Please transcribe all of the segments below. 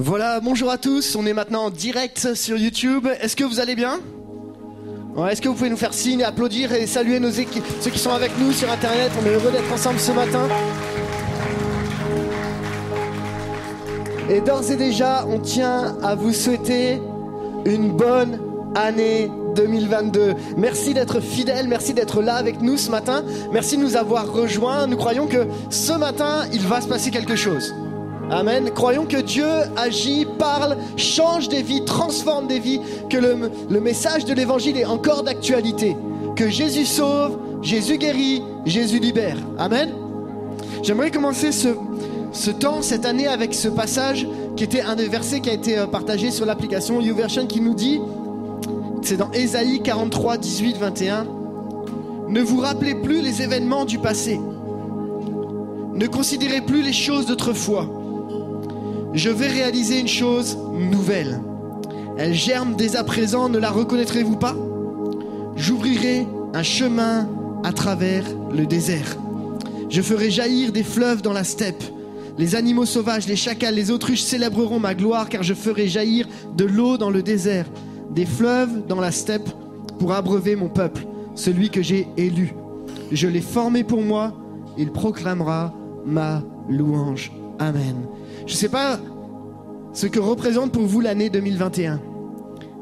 Voilà, bonjour à tous, on est maintenant en direct sur YouTube. Est-ce que vous allez bien? Est-ce que vous pouvez nous faire signe, applaudir et saluer nos équipes, ceux qui sont avec nous sur Internet? On est heureux d'être ensemble ce matin. Et d'ores et déjà, on tient à vous souhaiter une bonne année 2022. Merci d'être fidèle, merci d'être là avec nous ce matin, merci de nous avoir rejoints. Nous croyons que ce matin, il va se passer quelque chose. Amen. Croyons que Dieu agit, parle, change des vies, transforme des vies, que le, message de l'évangile est encore d'actualité, que Jésus sauve, Jésus guérit, Jésus libère. Amen. J'aimerais commencer ce, ce temps, cette année, avec ce passage qui était un des versets qui a été euh, partagé sur l'application YouVersion qui nous dit, c'est dans Ésaïe 43, 18, 21, Ne vous rappelez plus les événements du passé. Ne considérez plus les choses d'autrefois. Je vais réaliser une chose nouvelle. Elle germe dès à présent, ne la reconnaîtrez-vous pas? J'ouvrirai un chemin à travers le désert. Je ferai jaillir des fleuves dans la steppe. Les animaux sauvages, les chacals, les autruches célébreront ma gloire, car je ferai jaillir de l'eau dans le désert, des fleuves dans la steppe, pour abreuver mon peuple, celui que j'ai élu. Je l'ai formé pour moi, il proclamera ma louange. Amen. Je ne sais pas ce que représente pour vous l'année 2021.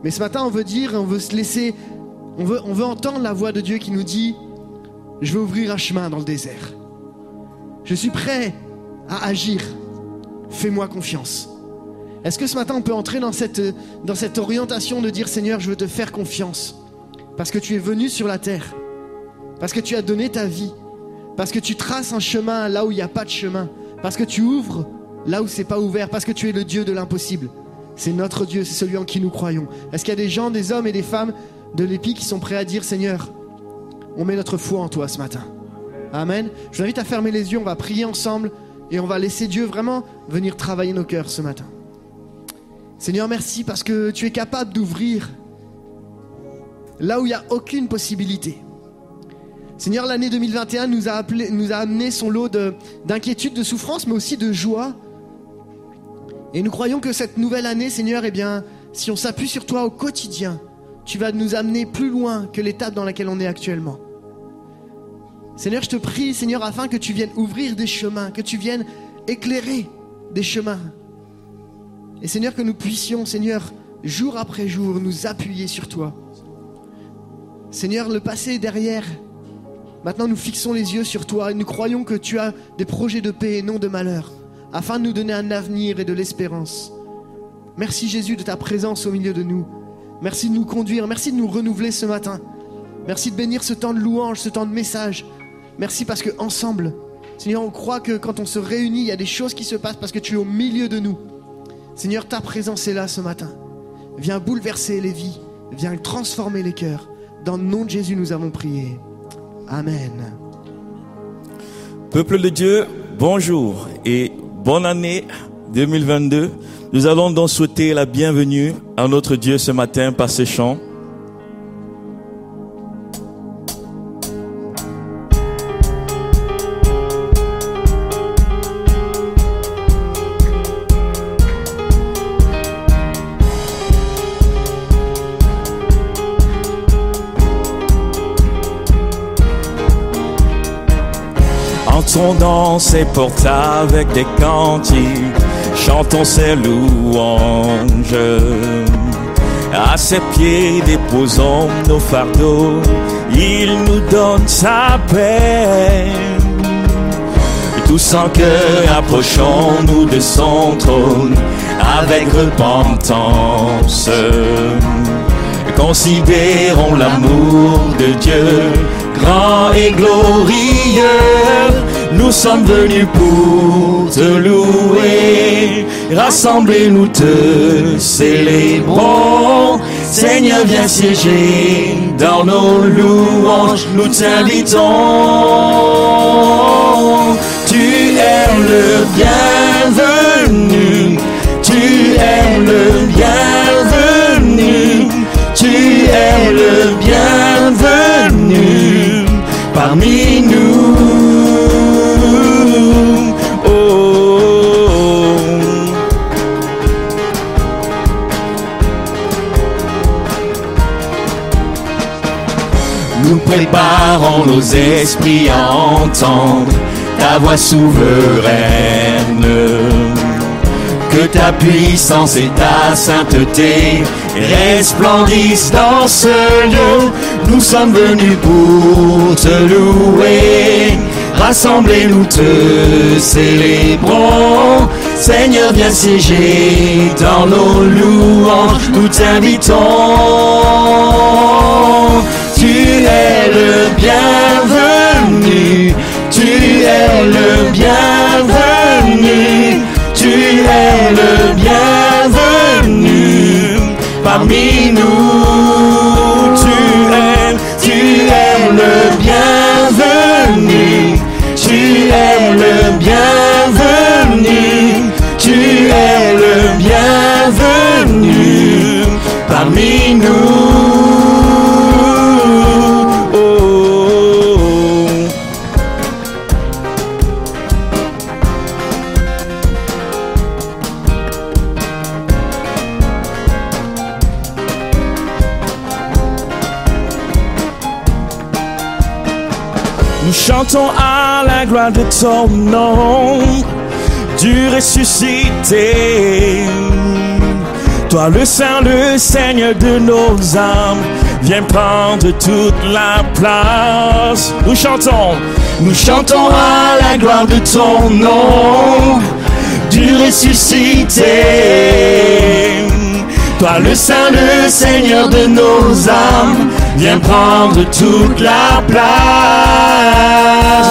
Mais ce matin, on veut dire, on veut se laisser, on veut, entendre la voix de Dieu qui nous dit, je vais ouvrir un chemin dans le désert. Je suis prêt à agir. Fais-moi confiance. Est-ce que ce matin, on peut entrer dans cette, dans cette orientation de dire, Seigneur, je veux te faire confiance Parce que tu es venu sur la terre. Parce que tu as donné ta vie. Parce que tu traces un chemin là où il n'y a pas de chemin. Parce que tu ouvres là où c'est pas ouvert. Parce que tu es le Dieu de l'impossible. C'est notre Dieu, c'est celui en qui nous croyons. Est-ce qu'il y a des gens, des hommes et des femmes de l'épi qui sont prêts à dire, Seigneur, on met notre foi en toi ce matin Amen. Je vous invite à fermer les yeux, on va prier ensemble et on va laisser Dieu vraiment venir travailler nos cœurs ce matin. Seigneur, merci parce que tu es capable d'ouvrir là où il n'y a aucune possibilité. Seigneur, l'année 2021 nous a, appelé, nous a amené son lot d'inquiétude, de, souffrance, mais aussi de joie. Et nous croyons que cette nouvelle année, Seigneur, eh bien, si on s'appuie sur toi au quotidien, tu vas nous amener plus loin que l'étape dans laquelle on est actuellement. Seigneur, je te prie, Seigneur, afin que tu viennes ouvrir des chemins, que tu viennes éclairer des chemins. Et Seigneur, que nous puissions, Seigneur, jour après jour, nous appuyer sur toi. Seigneur, le passé est derrière. Maintenant, nous fixons les yeux sur toi et nous croyons que tu as des projets de paix et non de malheur, afin de nous donner un avenir et de l'espérance. Merci Jésus de ta présence au milieu de nous. Merci de nous conduire, merci de nous renouveler ce matin. Merci de bénir ce temps de louange, ce temps de message. Merci parce que ensemble, Seigneur, on croit que quand on se réunit, il y a des choses qui se passent parce que tu es au milieu de nous. Seigneur, ta présence est là ce matin. Viens bouleverser les vies, viens transformer les cœurs. Dans le nom de Jésus, nous avons prié. Amen. Peuple de Dieu, bonjour et bonne année 2022. Nous allons donc souhaiter la bienvenue à notre Dieu ce matin par ce chant. Entrons dans ses portes avec des cantiques, chantons ses louanges. À ses pieds déposons nos fardeaux, il nous donne sa paix. Tous en cœur approchons-nous de son trône avec repentance. Considérons l'amour de Dieu, grand et glorieux. Nous sommes venus pour te louer, rassemblez-nous te célébrons. Seigneur, viens siéger dans nos louanges, nous t'invitons. Tu es le bienvenu, tu es le bienvenu, tu es le bienvenu. Parmi préparant nos esprits à entendre ta voix souveraine. Que ta puissance et ta sainteté resplendissent dans ce lieu. Nous sommes venus pour te louer. Rassemblés, nous te célébrons. Seigneur, viens siéger dans nos louanges. Nous t'invitons. Tu es le bienvenu. Tu es le bienvenu. Tu es le bienvenu parmi nous. Tu es, tu es le bienvenu. Tu es le bienvenu. Tu es le bienvenu parmi nous. De ton nom, du ressuscité. Toi le Saint, le Seigneur de nos âmes, viens prendre toute la place. Nous chantons, nous chantons à la gloire de ton nom, du ressuscité. Toi le Saint, le Seigneur de nos âmes, viens prendre toute la place.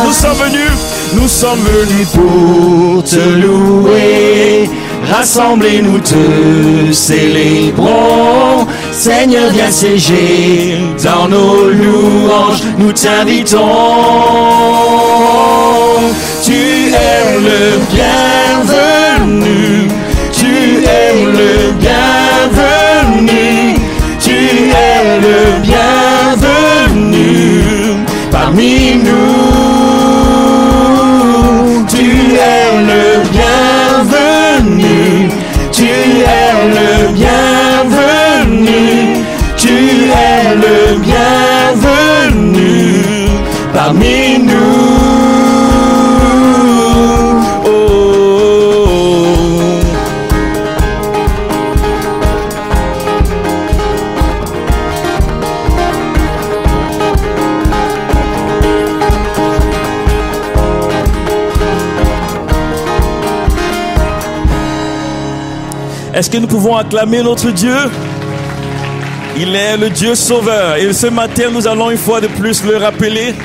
Nous sommes venus, nous sommes venus pour te louer. Rassemblés, nous te célébrons. Seigneur, viens siéger dans nos louanges. Nous t'invitons. Tu es le bienvenu. Tu es le bienvenu. Tu es le bienvenu parmi nous. Nous. Oh. Est-ce que nous pouvons acclamer notre Dieu? Il est le Dieu sauveur. Et ce matin, nous allons une fois de plus le rappeler.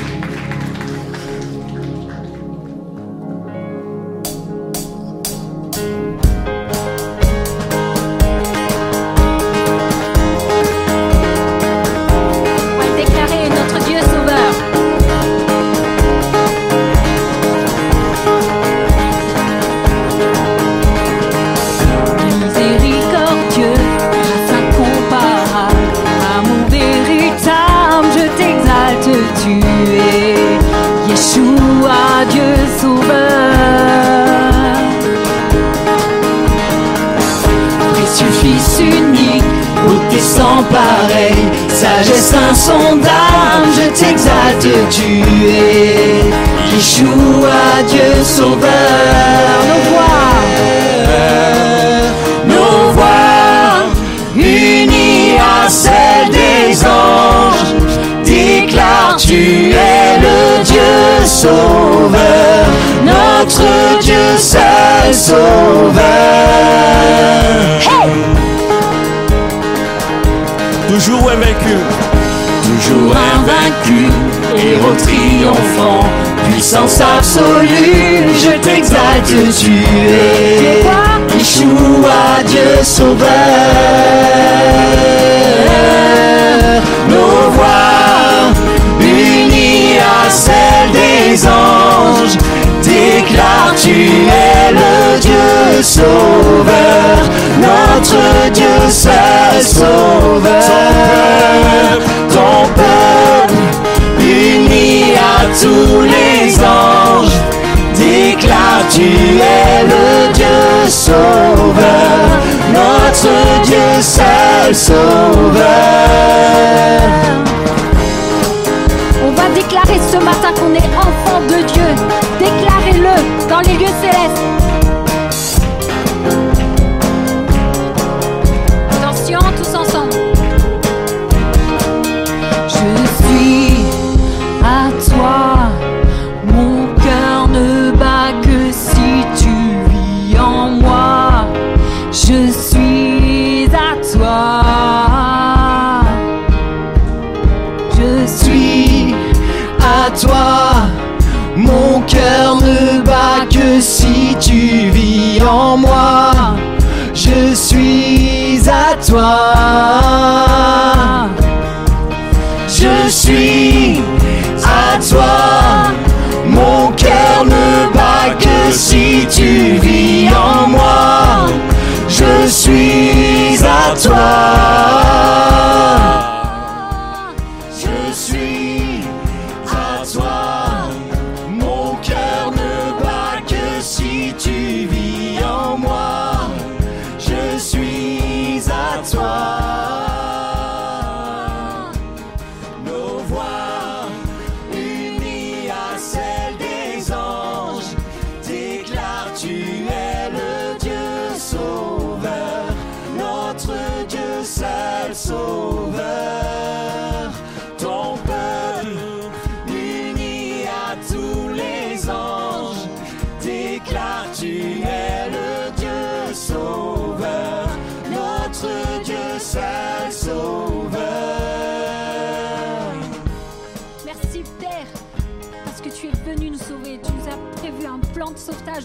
T'exalte, tu es Yeshua, Dieu sauveur. Nos voix, nos voix, unies à celles des anges, déclarent, tu es le Dieu sauveur, notre Dieu seul sauveur. Toujours invaincu. Toujours invaincu, héros triomphant, puissance absolue, je t'exalte, tu es Yeshua, Dieu sauveur. Nos voix, unies à celles des anges, déclare tu es le Dieu sauveur, notre Dieu seul sauveur. Ton peuple uni à tous les anges, déclare tu es le Dieu sauveur, notre Dieu seul sauveur. On va déclarer ce matin qu'on est enfant dans les lieux soir.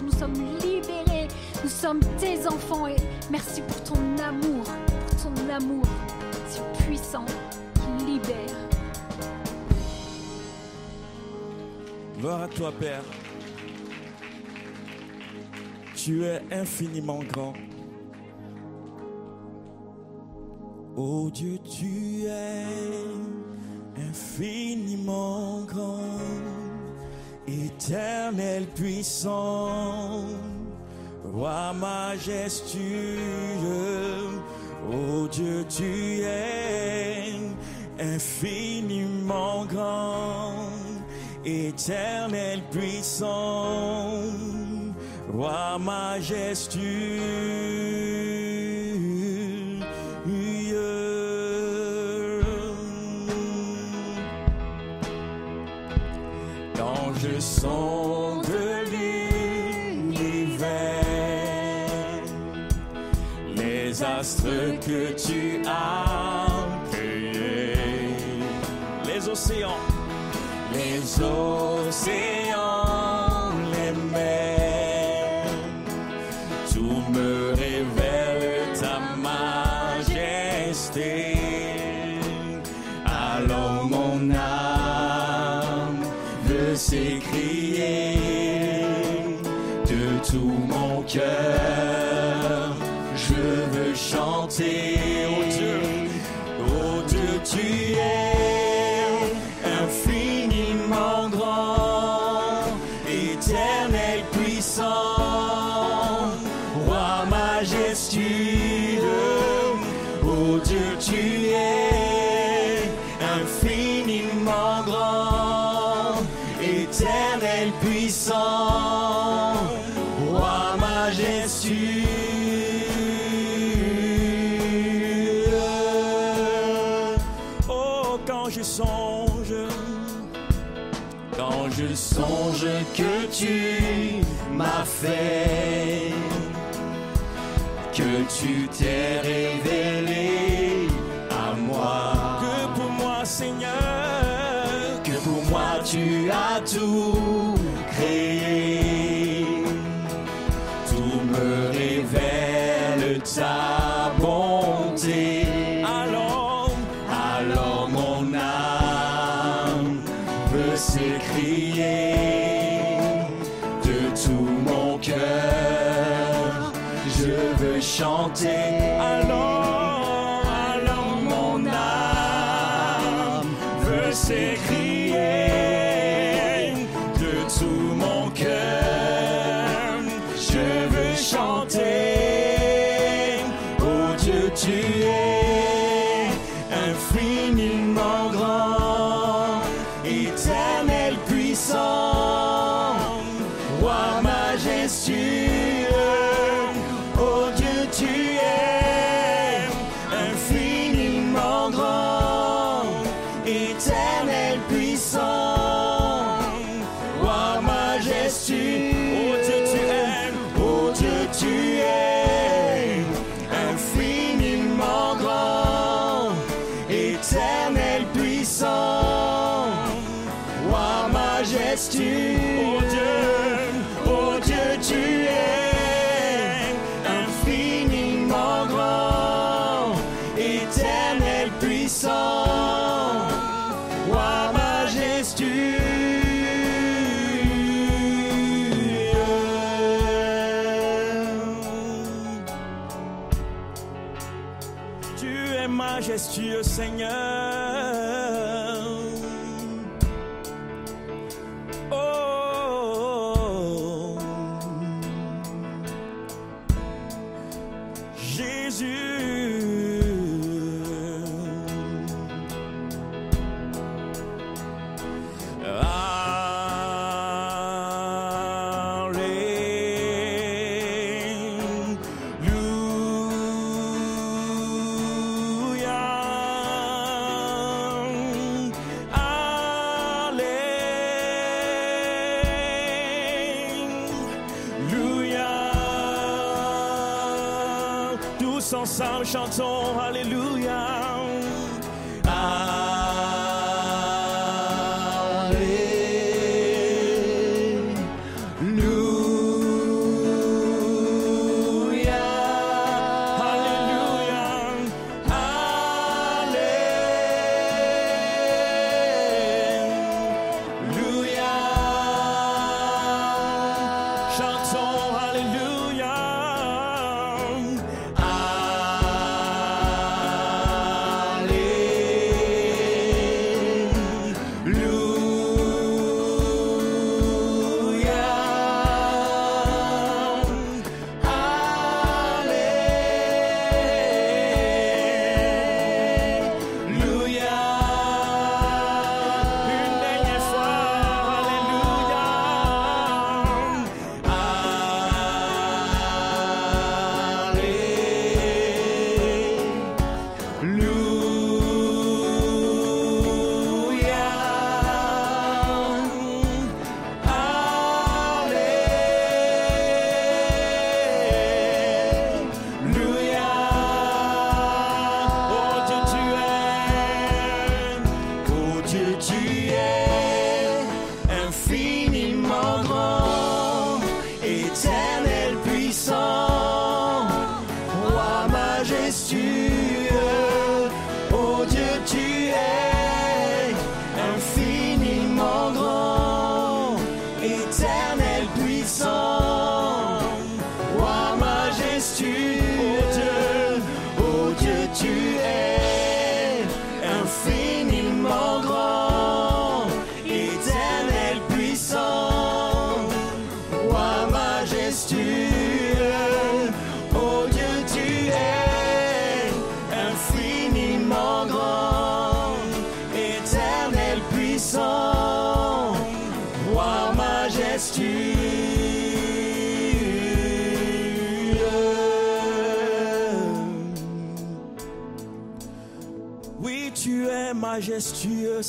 Nous sommes libérés. Nous sommes tes enfants. Et merci pour ton amour, pour ton amour si puissant qui libère. Gloire à toi, Père. Tu es infiniment grand. Oh Dieu, tu es infiniment grand. Éternel puissant, roi majestueux, ô oh Dieu tu es infiniment grand, éternel puissant, roi majestueux. le son de l'univers, les astres que tu as cueillés, les océans, les océans. Yeah. quand je songe que tu m'as fait, que tu t'es révélé à moi, que pour moi Seigneur, que pour moi tu as tout.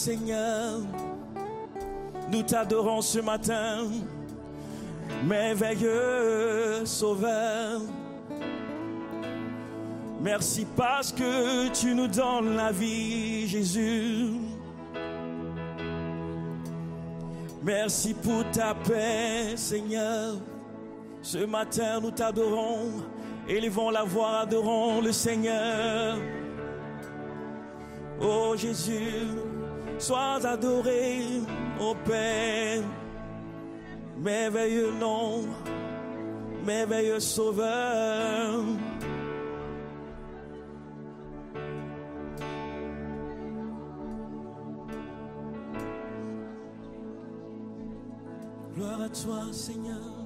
Seigneur, nous t'adorons ce matin, merveilleux Sauveur. Merci parce que tu nous donnes la vie, Jésus. Merci pour ta paix, Seigneur. Ce matin, nous t'adorons, élevons la voix, adorons le Seigneur. Oh Jésus, sois adoré, ô Père. Merveilleux nom, merveilleux sauveur. Gloire à toi, Seigneur.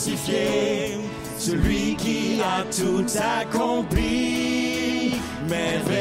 crucifié, celui qui a tout accompli. Merveilleux.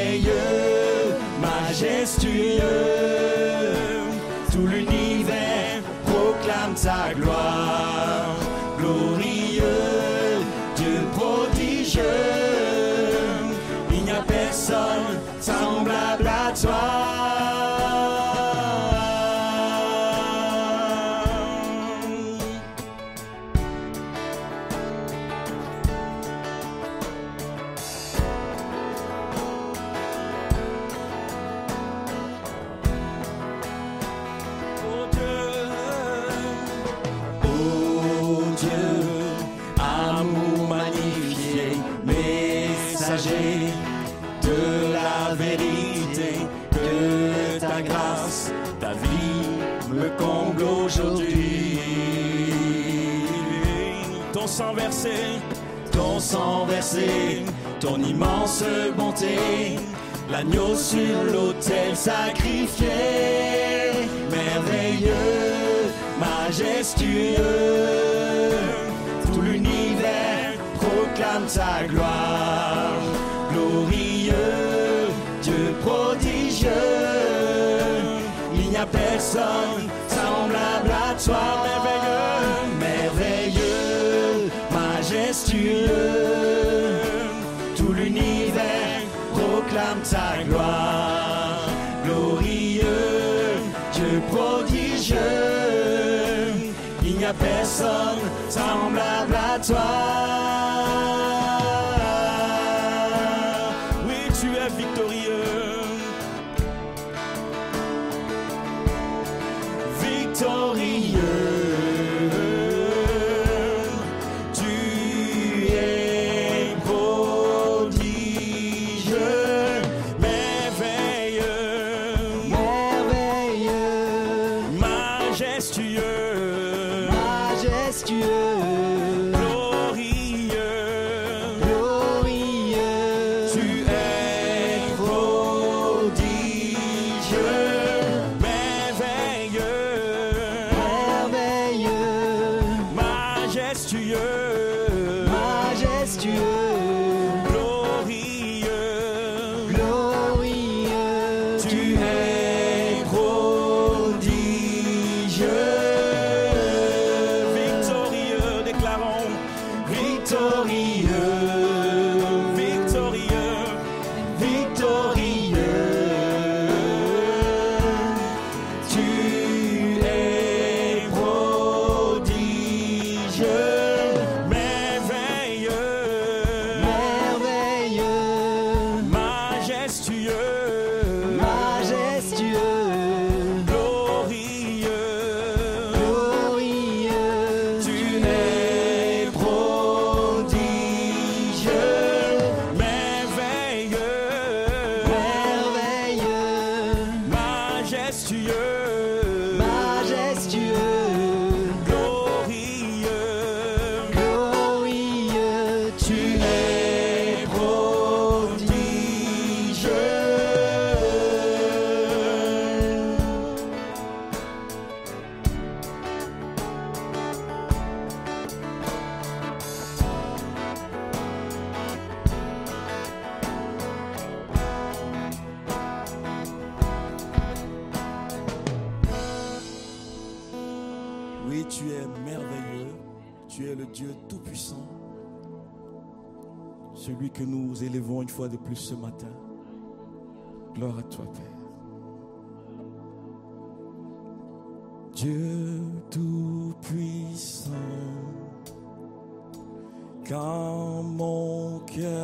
ton sang versé, ton immense bonté, l'agneau sur l'autel sacrifié, merveilleux, majestueux, tout l'univers proclame sa gloire, glorieux, Dieu prodigieux, il n'y a personne semblable à toi. prodigieux. Il n'y a personne semblable à toi.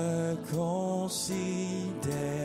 me considère.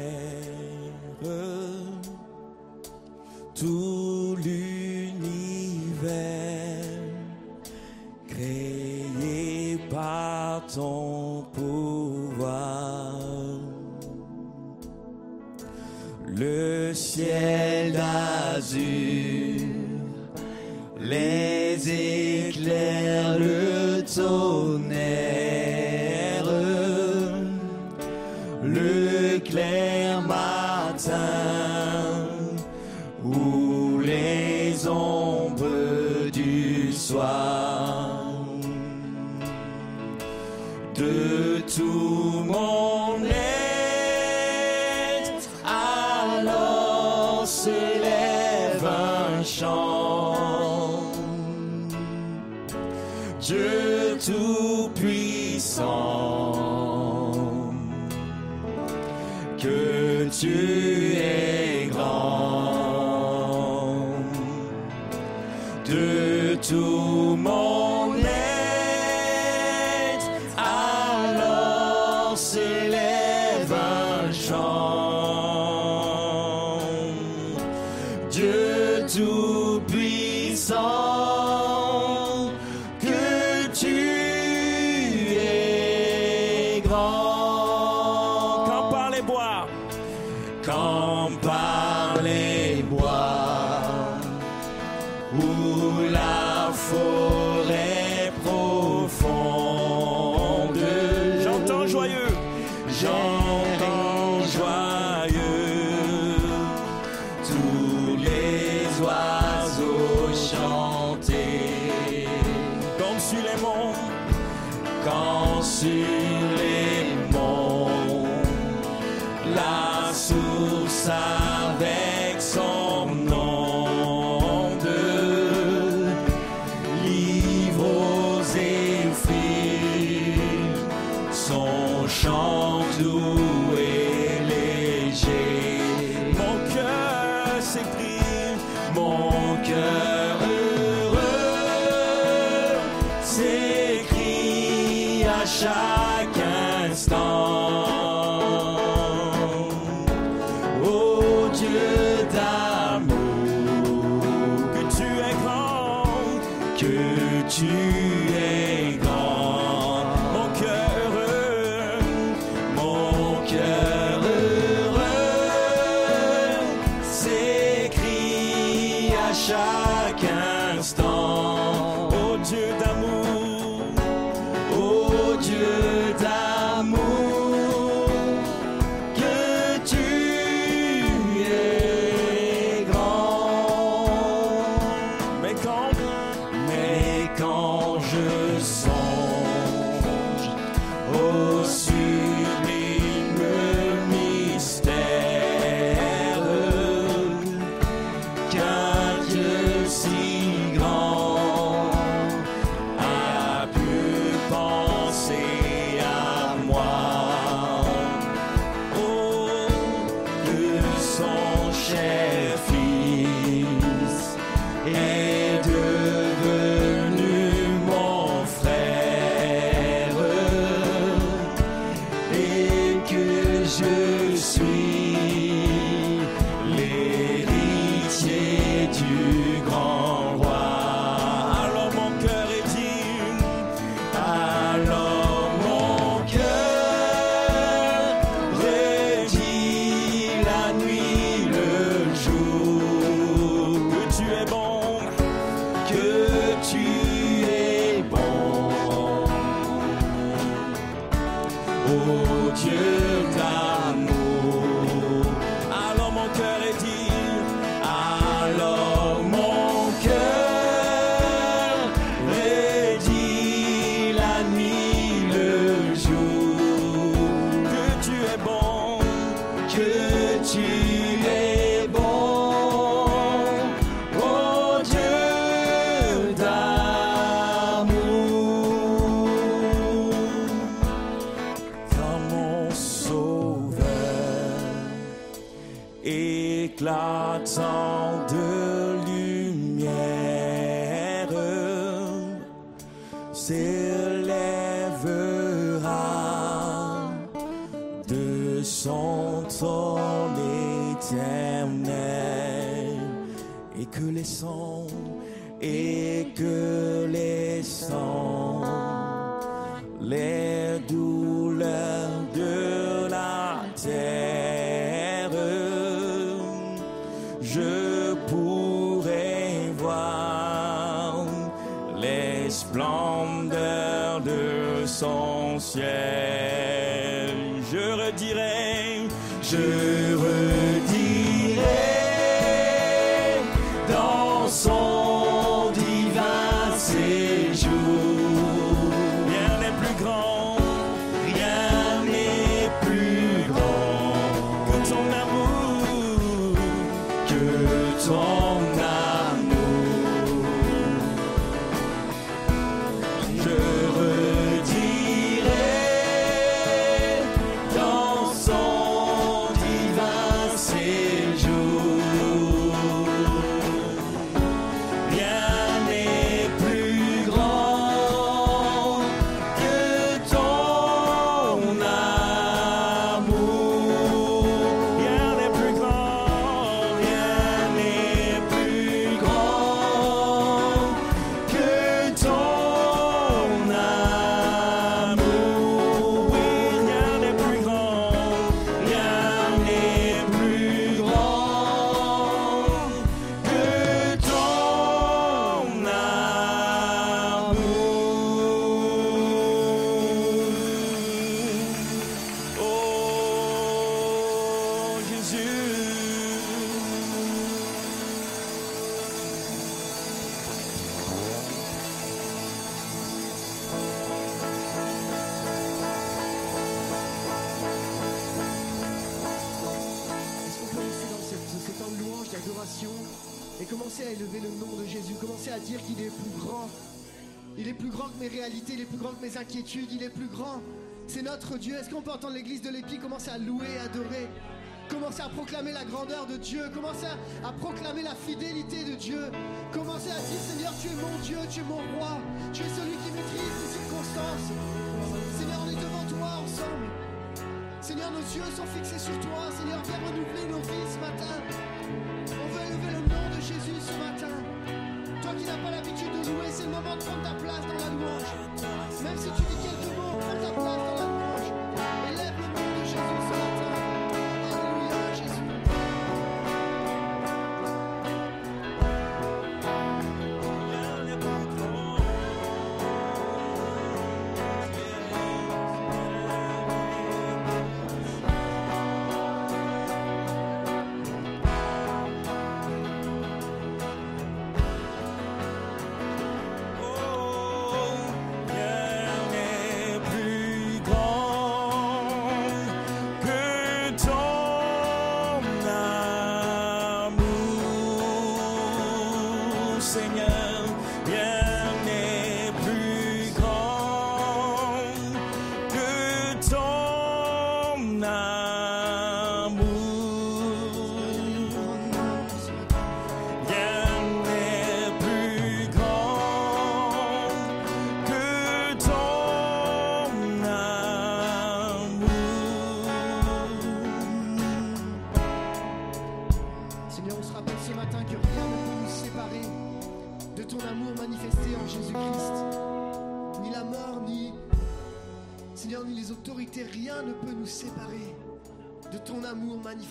À chaque instant. Mes inquiétudes, il est plus grand. C'est notre Dieu. Est-ce qu'on peut entendre l'église de l'Épi commencer à louer, adorer Commencer à proclamer la grandeur de Dieu, commencer à, à proclamer la fidélité de Dieu, commencer à dire Seigneur, tu es mon Dieu, tu es mon roi, tu es celui qui maîtrise les circonstances. Seigneur, on est devant toi ensemble. Seigneur, nos yeux sont fixés sur toi. Seigneur, viens renouveler nos vies ce matin. On veut élever le nom de Jésus ce matin. Toi qui n'as pas l'habitude de louer, c'est le moment de prendre ta place dans la louange. Même si tu dis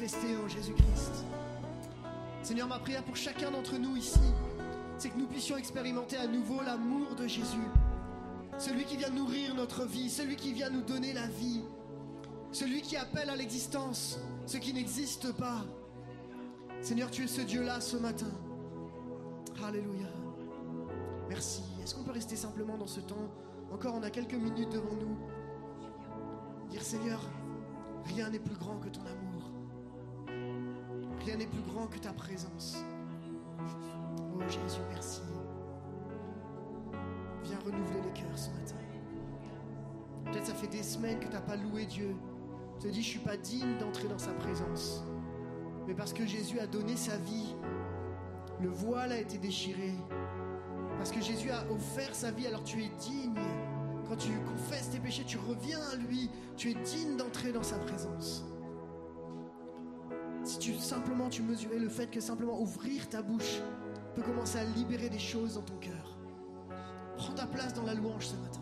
en Jésus-Christ. Seigneur, ma prière pour chacun d'entre nous ici, c'est que nous puissions expérimenter à nouveau l'amour de Jésus. Celui qui vient nourrir notre vie, celui qui vient nous donner la vie, celui qui appelle à l'existence ce qui n'existe pas. Seigneur, tu es ce Dieu-là ce matin. Alléluia. Merci. Est-ce qu'on peut rester simplement dans ce temps? Encore, on a quelques minutes devant nous. Dire Seigneur, rien n'est plus grand que ton amour. Rien n'est plus grand que ta présence. Oh Jésus, merci. Viens renouveler les cœurs ce matin. Peut-être ça fait des semaines que tu n'as pas loué Dieu. Tu te dis, je suis pas digne d'entrer dans sa présence. Mais parce que Jésus a donné sa vie, le voile a été déchiré. Parce que Jésus a offert sa vie, alors tu es digne. Quand tu confesses tes péchés, tu reviens à lui. Tu es digne d'entrer dans sa présence. Si tu simplement tu mesurais le fait que simplement ouvrir ta bouche peut commencer à libérer des choses dans ton cœur. Prends ta place dans la louange ce matin.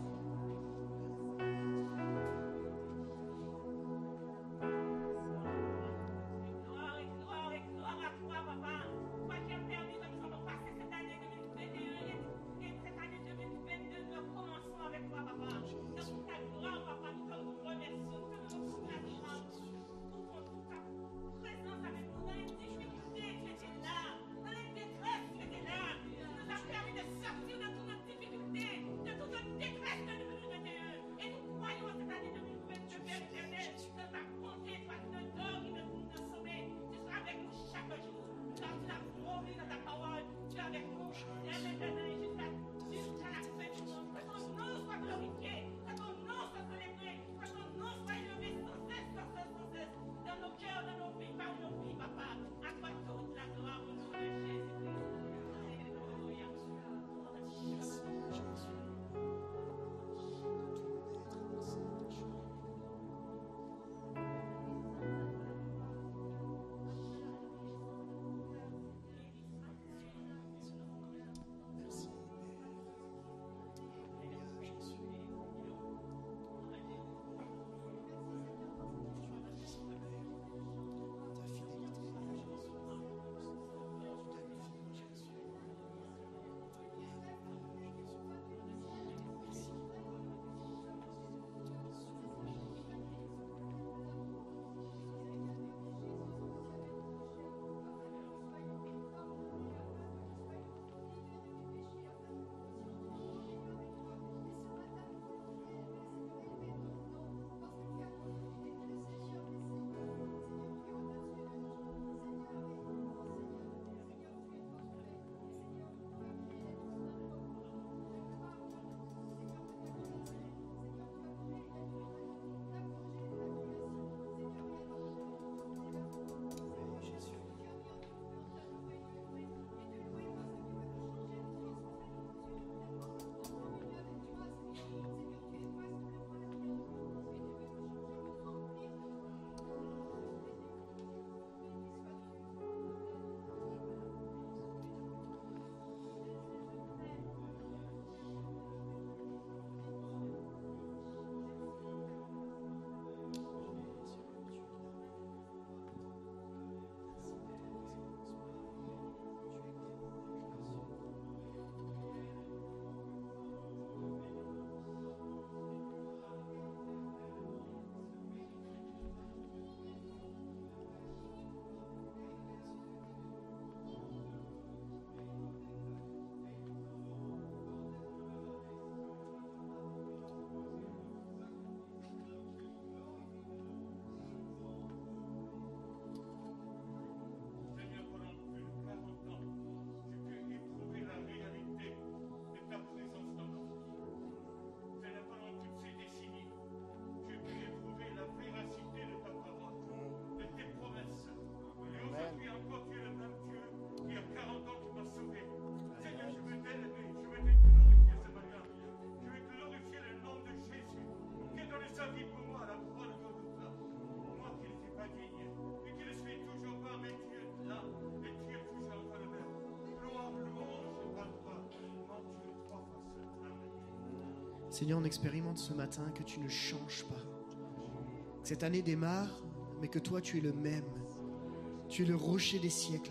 Seigneur, on expérimente ce matin que tu ne changes pas. Cette année démarre, mais que toi, tu es le même. Tu es le rocher des siècles,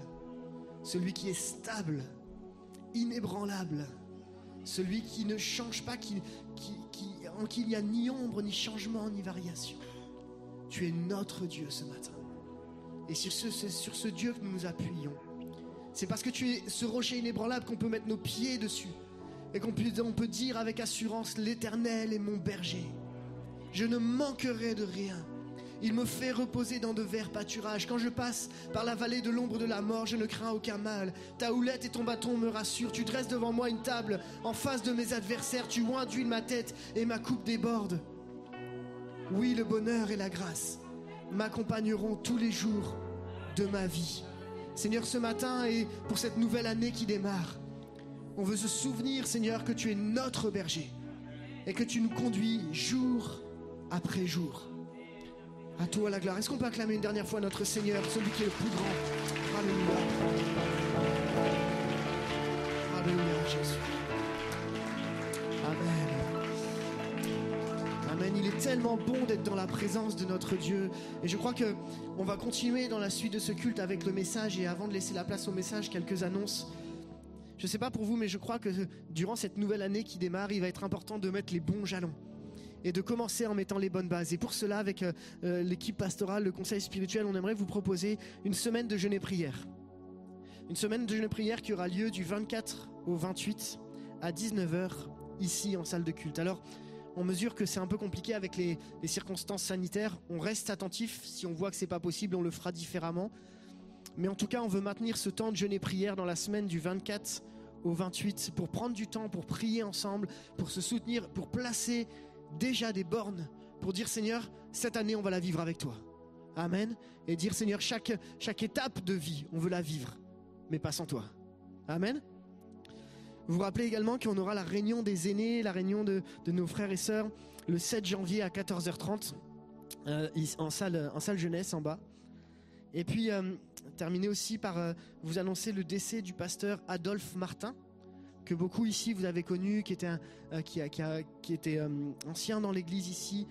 celui qui est stable, inébranlable, celui qui ne change pas, qui, en qui il n'y a ni ombre, ni changement, ni variation. Tu es notre Dieu ce matin. Et sur ce, sur ce Dieu que nous nous appuyons. C'est parce que tu es ce rocher inébranlable qu'on peut mettre nos pieds dessus. Et qu'on peut, on peut dire avec assurance, l'Éternel est mon berger. Je ne manquerai de rien. Il me fait reposer dans de verts pâturages. Quand je passe par la vallée de l'ombre de la mort, je ne crains aucun mal. Ta houlette et ton bâton me rassurent. Tu dresses devant moi une table en face de mes adversaires. Tu oins d'huile ma tête et ma coupe déborde. Oui, le bonheur et la grâce m'accompagneront tous les jours de ma vie. Seigneur, ce matin et pour cette nouvelle année qui démarre, on veut se souvenir, Seigneur, que tu es notre berger et que tu nous conduis jour après jour. À toi la gloire. Est-ce qu'on peut acclamer une dernière fois notre Seigneur, celui qui est le plus grand? Alléluia. Alléluia, Jésus. Amen. Amen. Il est tellement bon d'être dans la présence de notre Dieu. Et je crois que on va continuer dans la suite de ce culte avec le message. Et avant de laisser la place au message, quelques annonces. Je ne sais pas pour vous, mais je crois que durant cette nouvelle année qui démarre, il va être important de mettre les bons jalons et de commencer en mettant les bonnes bases. Et pour cela, avec euh, euh, l'équipe pastorale, le conseil spirituel, on aimerait vous proposer une semaine de jeûne et prière. Une semaine de jeûne et prière qui aura lieu du 24 au 28 à 19h ici en salle de culte. Alors, on mesure que c'est un peu compliqué avec les, les circonstances sanitaires. On reste attentif. Si on voit que c'est pas possible, on le fera différemment. Mais en tout cas, on veut maintenir ce temps de jeûne et prière dans la semaine du 24 au 28 pour prendre du temps, pour prier ensemble, pour se soutenir, pour placer déjà des bornes, pour dire Seigneur, cette année, on va la vivre avec toi. Amen. Et dire Seigneur, chaque, chaque étape de vie, on veut la vivre, mais pas sans toi. Amen. Vous vous rappelez également qu'on aura la réunion des aînés, la réunion de, de nos frères et sœurs, le 7 janvier à 14h30, euh, en, salle, en salle jeunesse en bas. Et puis, euh, terminer aussi par euh, vous annoncer le décès du pasteur Adolphe Martin, que beaucoup ici vous avez connu, qui était, euh, qui, qui était euh, ancien dans l'église ici,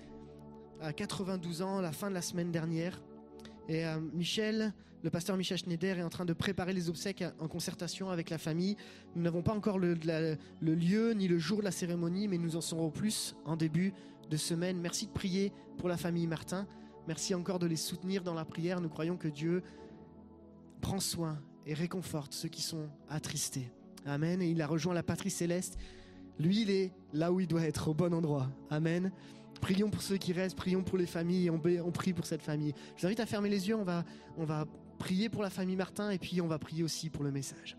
à 92 ans, la fin de la semaine dernière. Et euh, Michel, le pasteur Michel Schneider est en train de préparer les obsèques en concertation avec la famille. Nous n'avons pas encore le, le lieu ni le jour de la cérémonie, mais nous en saurons plus en début de semaine. Merci de prier pour la famille Martin. Merci encore de les soutenir dans la prière. Nous croyons que Dieu prend soin et réconforte ceux qui sont attristés. Amen. Et il a rejoint la patrie céleste. Lui, il est là où il doit être, au bon endroit. Amen. Prions pour ceux qui restent, prions pour les familles, on, on prie pour cette famille. Je vous invite à fermer les yeux, on va, on va prier pour la famille Martin et puis on va prier aussi pour le message.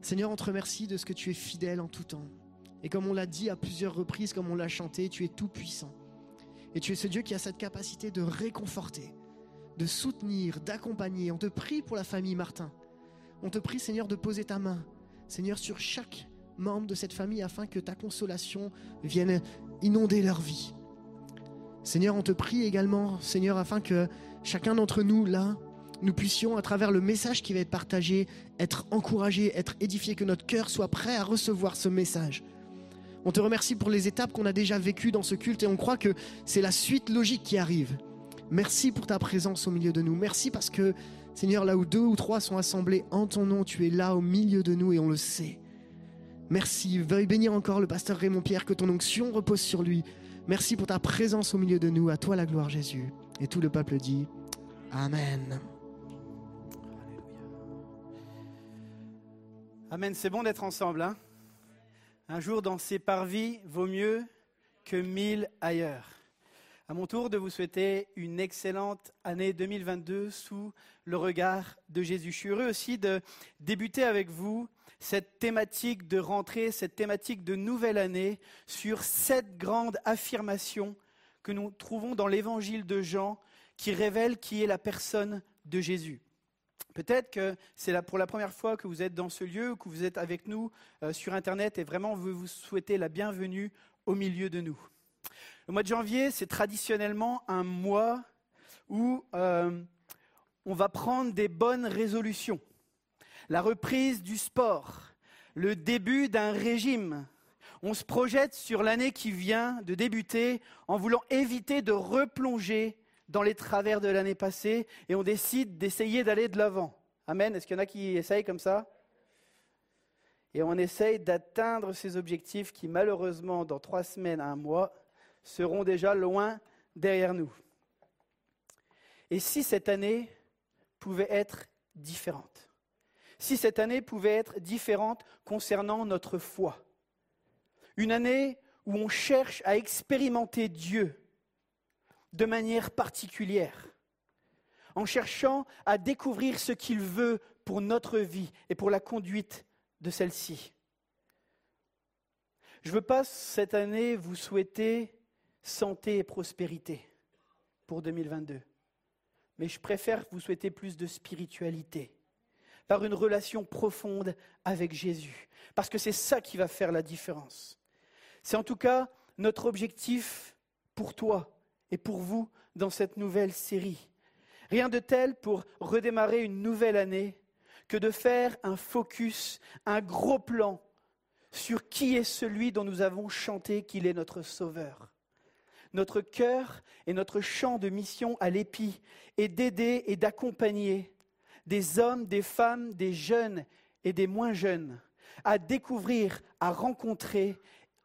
Seigneur, on te remercie de ce que tu es fidèle en tout temps. Et comme on l'a dit à plusieurs reprises, comme on l'a chanté, tu es tout puissant. Et tu es ce Dieu qui a cette capacité de réconforter, de soutenir, d'accompagner. On te prie pour la famille Martin. On te prie, Seigneur, de poser ta main, Seigneur, sur chaque membre de cette famille afin que ta consolation vienne inonder leur vie. Seigneur, on te prie également, Seigneur, afin que chacun d'entre nous, là, nous puissions, à travers le message qui va être partagé, être encouragés, être édifiés, que notre cœur soit prêt à recevoir ce message. On te remercie pour les étapes qu'on a déjà vécues dans ce culte et on croit que c'est la suite logique qui arrive. Merci pour ta présence au milieu de nous. Merci parce que, Seigneur, là où deux ou trois sont assemblés en ton nom, tu es là au milieu de nous et on le sait. Merci. Veuille bénir encore le pasteur Raymond Pierre, que ton onction repose sur lui. Merci pour ta présence au milieu de nous. À toi la gloire, Jésus. Et tout le peuple dit Amen. Amen, c'est bon d'être ensemble. Hein Un jour dans ces parvis vaut mieux que mille ailleurs. À mon tour de vous souhaiter une excellente année 2022 sous le regard de Jésus. Je suis heureux aussi de débuter avec vous cette thématique de rentrée, cette thématique de nouvelle année sur sept grandes affirmations que nous trouvons dans l'évangile de Jean qui révèlent qui est la personne de Jésus. Peut-être que c'est pour la première fois que vous êtes dans ce lieu, que vous êtes avec nous euh, sur Internet et vraiment vous vous souhaitez la bienvenue au milieu de nous. Le mois de janvier, c'est traditionnellement un mois où euh, on va prendre des bonnes résolutions. La reprise du sport, le début d'un régime. On se projette sur l'année qui vient de débuter en voulant éviter de replonger dans les travers de l'année passée et on décide d'essayer d'aller de l'avant. Amen. Est-ce qu'il y en a qui essayent comme ça? Et on essaye d'atteindre ces objectifs qui, malheureusement, dans trois semaines à un mois, seront déjà loin derrière nous. Et si cette année pouvait être différente? Si cette année pouvait être différente concernant notre foi? Une année où on cherche à expérimenter Dieu de manière particulière, en cherchant à découvrir ce qu'il veut pour notre vie et pour la conduite de celle-ci. Je ne veux pas cette année vous souhaiter santé et prospérité pour 2022, mais je préfère vous souhaiter plus de spiritualité par une relation profonde avec Jésus, parce que c'est ça qui va faire la différence. C'est en tout cas notre objectif pour toi et pour vous dans cette nouvelle série. Rien de tel pour redémarrer une nouvelle année que de faire un focus, un gros plan sur qui est celui dont nous avons chanté qu'il est notre Sauveur. Notre cœur et notre champ de mission à l'épi est d'aider et d'accompagner des hommes, des femmes, des jeunes et des moins jeunes à découvrir, à rencontrer,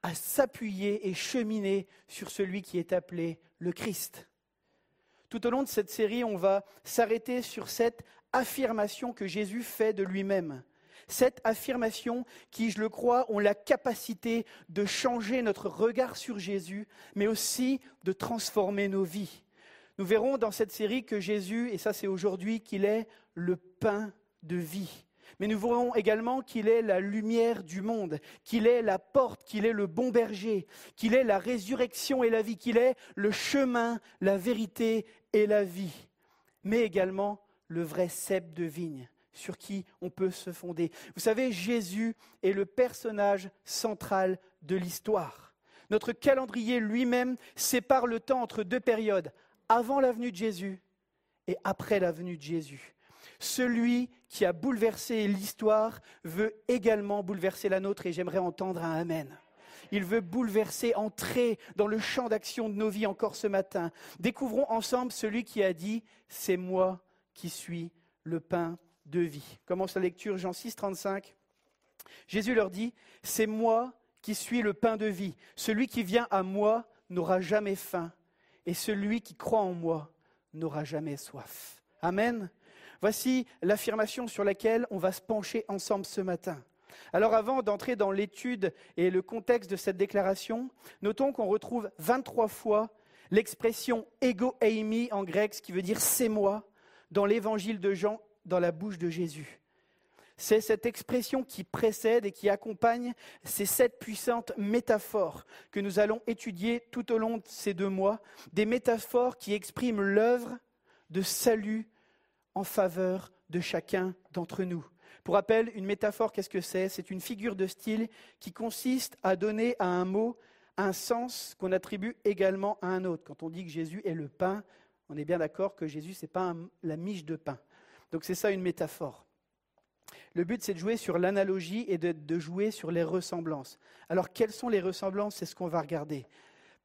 à s'appuyer et cheminer sur celui qui est appelé le Christ. Tout au long de cette série, on va s'arrêter sur cette affirmation que Jésus fait de lui-même. Cette affirmation qui, je le crois, ont la capacité de changer notre regard sur Jésus, mais aussi de transformer nos vies. Nous verrons dans cette série que Jésus, et ça c'est aujourd'hui, qu'il est le pain de vie. Mais nous verrons également qu'il est la lumière du monde, qu'il est la porte, qu'il est le bon berger, qu'il est la résurrection et la vie, qu'il est le chemin, la vérité et la vie, mais également le vrai cep de vigne sur qui on peut se fonder. Vous savez, Jésus est le personnage central de l'histoire. Notre calendrier lui-même sépare le temps entre deux périodes, avant la venue de Jésus et après la venue de Jésus. Celui qui a bouleversé l'histoire veut également bouleverser la nôtre et j'aimerais entendre un Amen. Il veut bouleverser, entrer dans le champ d'action de nos vies encore ce matin. Découvrons ensemble celui qui a dit, c'est moi qui suis le pain de vie. Commence la lecture Jean 6, 35. Jésus leur dit, c'est moi qui suis le pain de vie. Celui qui vient à moi n'aura jamais faim, et celui qui croit en moi n'aura jamais soif. Amen. Voici l'affirmation sur laquelle on va se pencher ensemble ce matin. Alors avant d'entrer dans l'étude et le contexte de cette déclaration, notons qu'on retrouve 23 fois l'expression ego eimi en grec, ce qui veut dire c'est moi, dans l'évangile de Jean, dans la bouche de Jésus. C'est cette expression qui précède et qui accompagne ces sept puissantes métaphores que nous allons étudier tout au long de ces deux mois, des métaphores qui expriment l'œuvre de salut en faveur de chacun d'entre nous. Pour rappel, une métaphore, qu'est-ce que c'est? C'est une figure de style qui consiste à donner à un mot un sens qu'on attribue également à un autre. Quand on dit que Jésus est le pain, on est bien d'accord que Jésus, ce n'est pas la miche de pain. Donc c'est ça une métaphore. Le but, c'est de jouer sur l'analogie et de, jouer sur les ressemblances. Alors, quelles sont les ressemblances? C'est ce qu'on va regarder.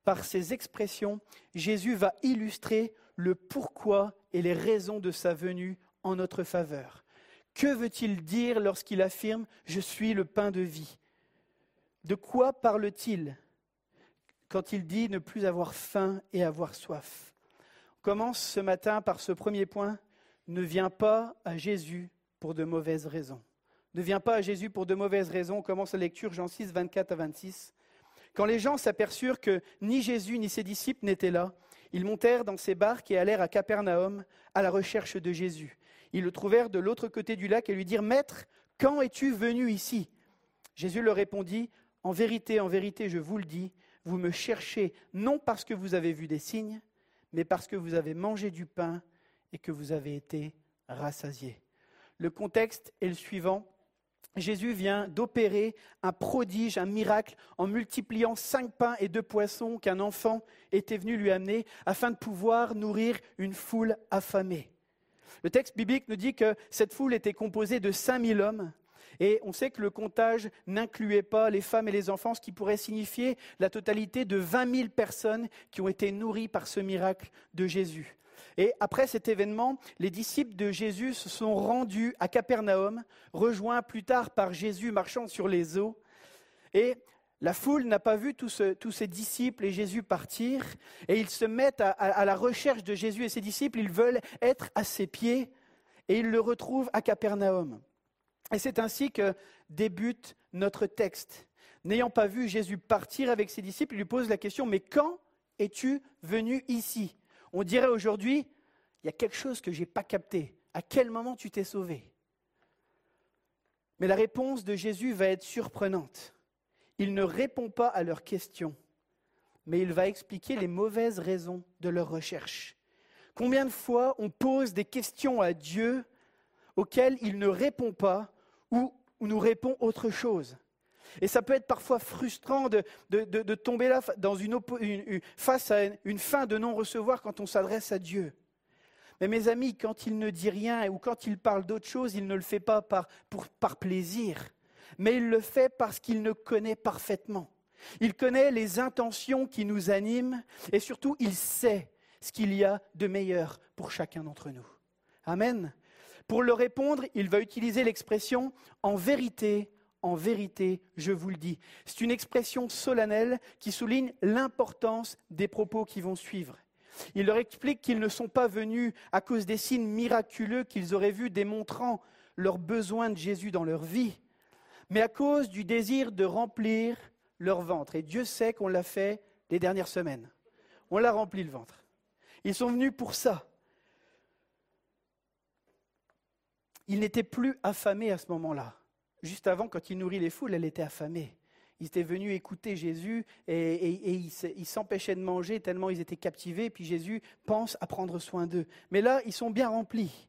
Par ces expressions, Jésus va illustrer le pourquoi et les raisons de sa venue en notre faveur. Que veut-il dire lorsqu'il affirme ⁇ Je suis le pain de vie ?⁇ De quoi parle-t-il quand il dit ne plus avoir faim et avoir soif On commence ce matin par ce premier point. Ne viens pas à Jésus pour de mauvaises raisons. Ne viens pas à Jésus pour de mauvaises raisons. On commence la lecture Jean 6, 24 à 26. Quand les gens s'aperçurent que ni Jésus ni ses disciples n'étaient là, ils montèrent dans ces barques et allèrent à Capernaum à la recherche de Jésus. Ils le trouvèrent de l'autre côté du lac et lui dirent Maître, quand es-tu venu ici? Jésus leur répondit En vérité, en vérité, je vous le dis, vous me cherchez non parce que vous avez vu des signes, mais parce que vous avez mangé du pain et que vous avez été rassasiés. Le contexte est le suivant. Jésus vient d'opérer un prodige, un miracle, en multipliant cinq pains et deux poissons qu'un enfant était venu lui amener afin de pouvoir nourrir une foule affamée. Le texte biblique nous dit que cette foule était composée de 5000 hommes Et on sait que le comptage n'incluait pas les femmes et les enfants, ce qui pourrait signifier la totalité de 20 000 personnes qui ont été nourries par ce miracle de Jésus. Et après cet événement, les disciples de Jésus se sont rendus à Capernaum, rejoints plus tard par Jésus marchant sur les eaux. Et la foule n'a pas vu tous, ses disciples et Jésus partir, et ils se mettent à la recherche de Jésus et ses disciples, ils veulent être à ses pieds, et ils le retrouvent à Capernaum. Et c'est ainsi que débute notre texte. N'ayant pas vu Jésus partir avec ses disciples, il lui pose la question, mais quand es-tu venu ici? On dirait aujourd'hui, il y a quelque chose que je n'ai pas capté. À quel moment tu t'es sauvé? Mais la réponse de Jésus va être surprenante. Il ne répond pas à leurs questions, mais il va expliquer les mauvaises raisons de leur recherche. Combien de fois on pose des questions à Dieu auxquelles il ne répond pas ou, ou nous répond autre chose? Et ça peut être parfois frustrant de, de- de- tomber là dans une face à une, fin de non-recevoir quand on s'adresse à Dieu. Mais mes amis, quand il ne dit rien ou quand il parle d'autre chose, il ne le fait pas par, pour- par plaisir, mais il le fait parce qu'il nous connaît parfaitement. Il connaît les intentions qui nous animent et surtout il sait ce qu'il y a de meilleur pour chacun d'entre nous. Amen. Pour le répondre, il va utiliser l'expression en vérité, en vérité, je vous le dis. C'est une expression solennelle qui souligne l'importance des propos qui vont suivre. Il leur explique qu'ils ne sont pas venus à cause des signes miraculeux qu'ils auraient vus démontrant leur besoin de Jésus dans leur vie, mais à cause du désir de remplir leur ventre. Et Dieu sait qu'on l'a fait les dernières semaines. On l'a rempli le ventre. Ils sont venus pour ça. Ils n'étaient plus affamés à ce moment-là. Juste avant, quand il nourrit les foules, elle était affamée. Ils étaient venus écouter Jésus et, ils s'empêchaient de manger tellement ils étaient captivés. Puis Jésus pense à prendre soin d'eux. Mais là, ils sont bien remplis.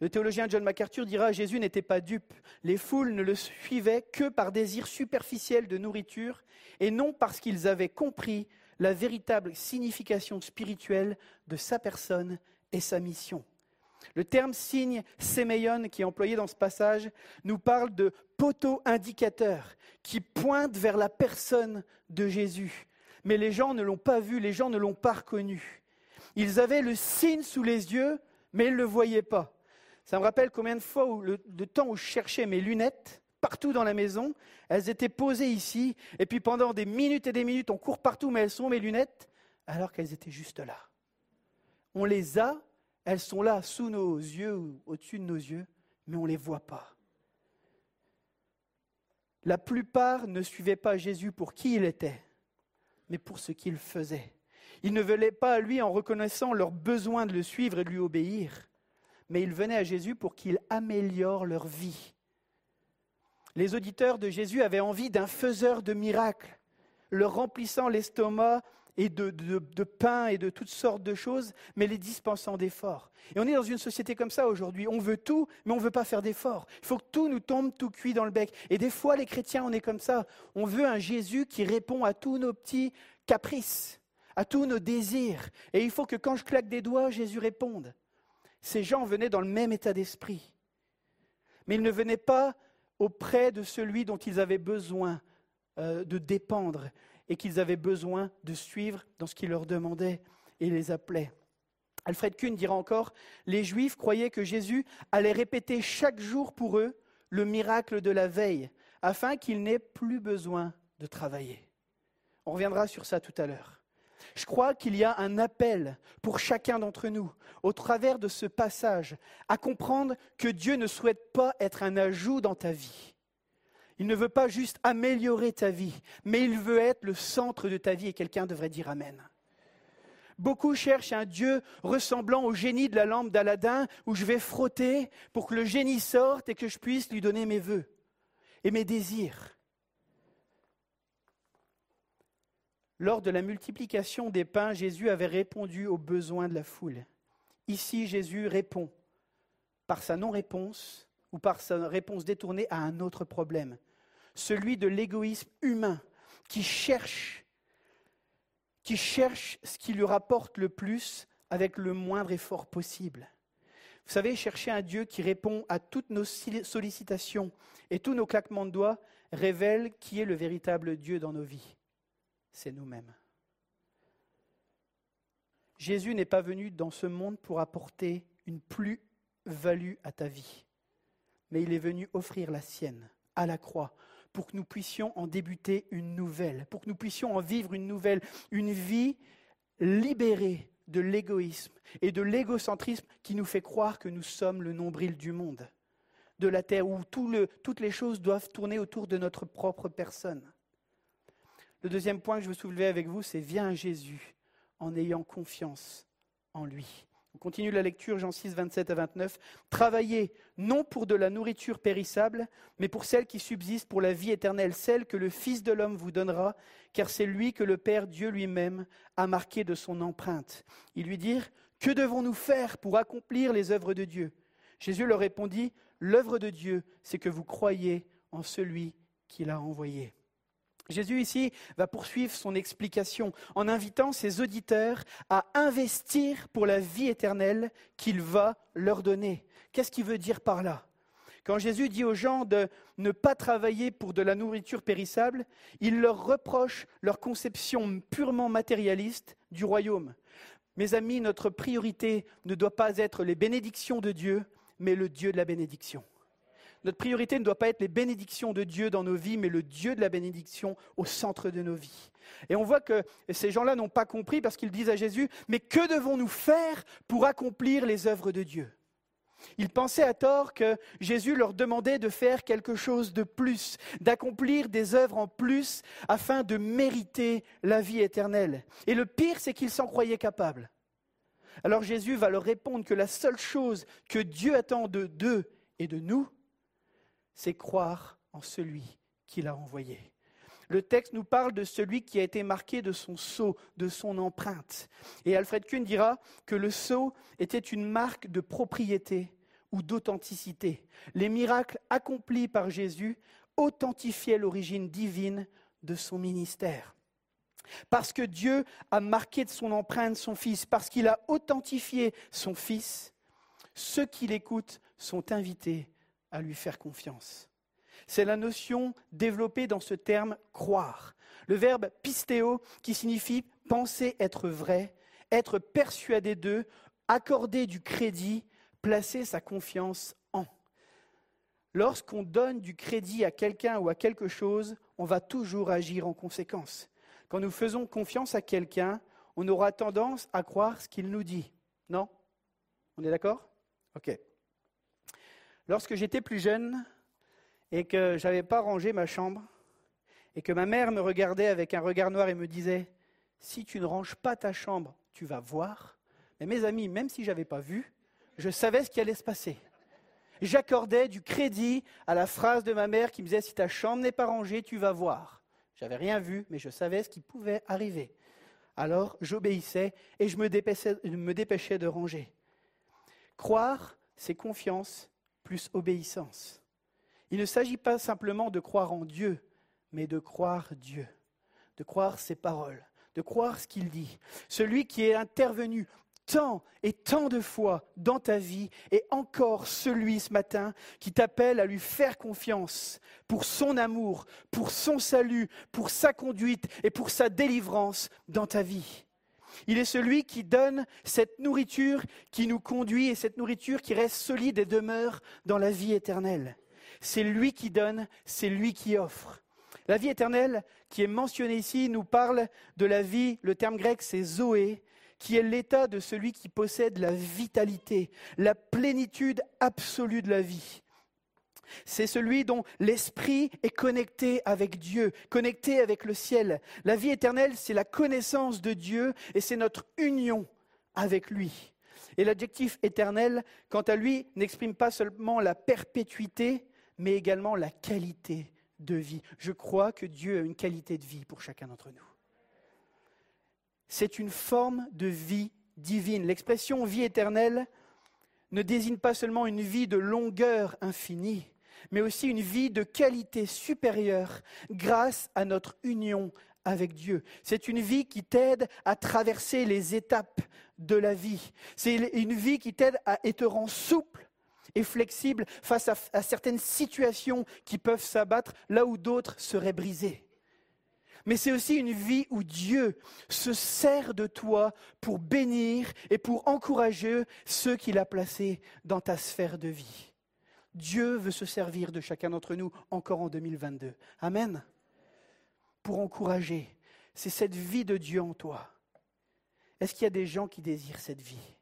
Le théologien John MacArthur dira Jésus n'était pas dupe. Les foules ne le suivaient que par désir superficiel de nourriture et non parce qu'ils avaient compris la véritable signification spirituelle de sa personne et sa mission. Le terme signe séméion qui est employé dans ce passage nous parle de poteau indicateur qui pointe vers la personne de Jésus. Mais les gens ne l'ont pas vu, les gens ne l'ont pas reconnu. Ils avaient le signe sous les yeux, mais ils ne le voyaient pas. Ça me rappelle combien de fois le, le temps où je cherchais mes lunettes partout dans la maison, elles étaient posées ici, et puis pendant des minutes et des minutes, on court partout, mais elles sont mes lunettes, alors qu'elles étaient juste là. On les a, elles sont là sous nos yeux ou au-dessus de nos yeux, mais on ne les voit pas. La plupart ne suivaient pas Jésus pour qui il était, mais pour ce qu'il faisait. Ils ne venaient pas à lui en reconnaissant leur besoin de le suivre et de lui obéir, mais ils venaient à Jésus pour qu'il améliore leur vie. Les auditeurs de Jésus avaient envie d'un faiseur de miracles, leur remplissant l'estomac et de, de- pain et de toutes sortes de choses, mais les dispensant d'efforts. Et on est dans une société comme ça aujourd'hui. On veut tout, mais on ne veut pas faire d'efforts. Il faut que tout nous tombe tout cuit dans le bec. Et des fois, les chrétiens, on est comme ça. On veut un Jésus qui répond à tous nos petits caprices, à tous nos désirs. Et il faut que quand je claque des doigts, Jésus réponde. Ces gens venaient dans le même état d'esprit. Mais ils ne venaient pas auprès de celui dont ils avaient besoin euh, de dépendre et qu'ils avaient besoin de suivre dans ce qu'il leur demandait et les appelait. Alfred Kuhn dira encore, les Juifs croyaient que Jésus allait répéter chaque jour pour eux le miracle de la veille, afin qu'ils n'aient plus besoin de travailler. On reviendra sur ça tout à l'heure. Je crois qu'il y a un appel pour chacun d'entre nous, au travers de ce passage, à comprendre que Dieu ne souhaite pas être un ajout dans ta vie. Il ne veut pas juste améliorer ta vie, mais il veut être le centre de ta vie et quelqu'un devrait dire Amen. Beaucoup cherchent un Dieu ressemblant au génie de la lampe d'Aladin où je vais frotter pour que le génie sorte et que je puisse lui donner mes vœux et mes désirs. Lors de la multiplication des pains, Jésus avait répondu aux besoins de la foule. Ici, Jésus répond par sa non-réponse ou par sa réponse détournée à un autre problème, celui de l'égoïsme humain qui cherche, ce qui lui rapporte le plus avec le moindre effort possible. Vous savez, chercher un Dieu qui répond à toutes nos sollicitations et tous nos claquements de doigts révèle qui est le véritable Dieu dans nos vies. C'est nous-mêmes. Jésus n'est pas venu dans ce monde pour apporter une plus-value à ta vie, mais il est venu offrir la sienne à la croix pour que nous puissions en débuter une nouvelle, pour que nous puissions en vivre une nouvelle, une vie libérée de l'égoïsme et de l'égocentrisme qui nous fait croire que nous sommes le nombril du monde, de la terre où toutes les choses doivent tourner autour de notre propre personne. Le deuxième point que je veux soulever avec vous, c'est viens à Jésus en ayant confiance en lui. On continue la lecture, Jean 6, 27 à 29. Travaillez non pour de la nourriture périssable, mais pour celle qui subsiste pour la vie éternelle, celle que le Fils de l'homme vous donnera, car c'est lui que le Père Dieu lui-même a marqué de son empreinte. Ils lui dirent, Que devons-nous faire pour accomplir les œuvres de Dieu? Jésus leur répondit, L'œuvre de Dieu, c'est que vous croyez en celui qui l'a envoyé. Jésus ici va poursuivre son explication en invitant ses auditeurs à investir pour la vie éternelle qu'il va leur donner. Qu'est-ce qu'il veut dire par là? Quand Jésus dit aux gens de ne pas travailler pour de la nourriture périssable, il leur reproche leur conception purement matérialiste du royaume. Mes amis, notre priorité ne doit pas être les bénédictions de Dieu, mais le Dieu de la bénédiction. Notre priorité ne doit pas être les bénédictions de Dieu dans nos vies, mais le Dieu de la bénédiction au centre de nos vies. Et on voit que ces gens-là n'ont pas compris parce qu'ils disent à Jésus, mais que devons-nous faire pour accomplir les œuvres de Dieu? Ils pensaient à tort que Jésus leur demandait de faire quelque chose de plus, d'accomplir des œuvres en plus afin de mériter la vie éternelle. Et le pire, c'est qu'ils s'en croyaient capables. Alors Jésus va leur répondre que la seule chose que Dieu attend de d'eux et de nous, c'est croire en celui qui l'a envoyé. Le texte nous parle de celui qui a été marqué de son sceau, de son empreinte. Et Alfred Kuhn dira que le sceau était une marque de propriété ou d'authenticité. Les miracles accomplis par Jésus authentifiaient l'origine divine de son ministère. Parce que Dieu a marqué de son empreinte son Fils, parce qu'il a authentifié son Fils, ceux qui l'écoutent sont invités à lui faire confiance. C'est la notion développée dans ce terme croire. Le verbe pistéo qui signifie penser être vrai, être persuadé d'eux, accorder du crédit, placer sa confiance en. Lorsqu'on donne du crédit à quelqu'un ou à quelque chose, on va toujours agir en conséquence. Quand nous faisons confiance à quelqu'un, on aura tendance à croire ce qu'il nous dit. Non? On est d'accord? Ok. Lorsque j'étais plus jeune et que je n'avais pas rangé ma chambre, et que ma mère me regardait avec un regard noir et me disait Si tu ne ranges pas ta chambre, tu vas voir. Mais mes amis, même si je n'avais pas vu, je savais ce qui allait se passer. J'accordais du crédit à la phrase de ma mère qui me disait Si ta chambre n'est pas rangée, tu vas voir. J'avais rien vu, mais je savais ce qui pouvait arriver. Alors j'obéissais et je me dépêchais, me dépêchais de ranger. Croire, c'est confiance plus obéissance. Il ne s'agit pas simplement de croire en Dieu, mais de croire Dieu, de croire ses paroles, de croire ce qu'il dit. Celui qui est intervenu tant et tant de fois dans ta vie est encore celui ce matin qui t'appelle à lui faire confiance pour son amour, pour son salut, pour sa conduite et pour sa délivrance dans ta vie. Il est celui qui donne cette nourriture qui nous conduit et cette nourriture qui reste solide et demeure dans la vie éternelle. C'est lui qui donne, c'est lui qui offre. La vie éternelle qui est mentionnée ici nous parle de la vie, le terme grec c'est Zoé, qui est l'état de celui qui possède la vitalité, la plénitude absolue de la vie. C'est celui dont l'esprit est connecté avec Dieu, connecté avec le ciel. La vie éternelle, c'est la connaissance de Dieu et c'est notre union avec lui. Et l'adjectif éternel, quant à lui, n'exprime pas seulement la perpétuité, mais également la qualité de vie. Je crois que Dieu a une qualité de vie pour chacun d'entre nous. C'est une forme de vie divine. L'expression vie éternelle ne désigne pas seulement une vie de longueur infinie, mais aussi une vie de qualité supérieure grâce à notre union avec Dieu. C'est une vie qui t'aide à traverser les étapes de la vie. C'est une vie qui t'aide à et te rend souple et flexible face à, à certaines situations qui peuvent s'abattre là où d'autres seraient brisées. Mais c'est aussi une vie où Dieu se sert de toi pour bénir et pour encourager ceux qu'il a placés dans ta sphère de vie. Dieu veut se servir de chacun d'entre nous encore en 2022. Amen. Pour encourager. C'est cette vie de Dieu en toi. Est-ce qu'il y a des gens qui désirent cette vie?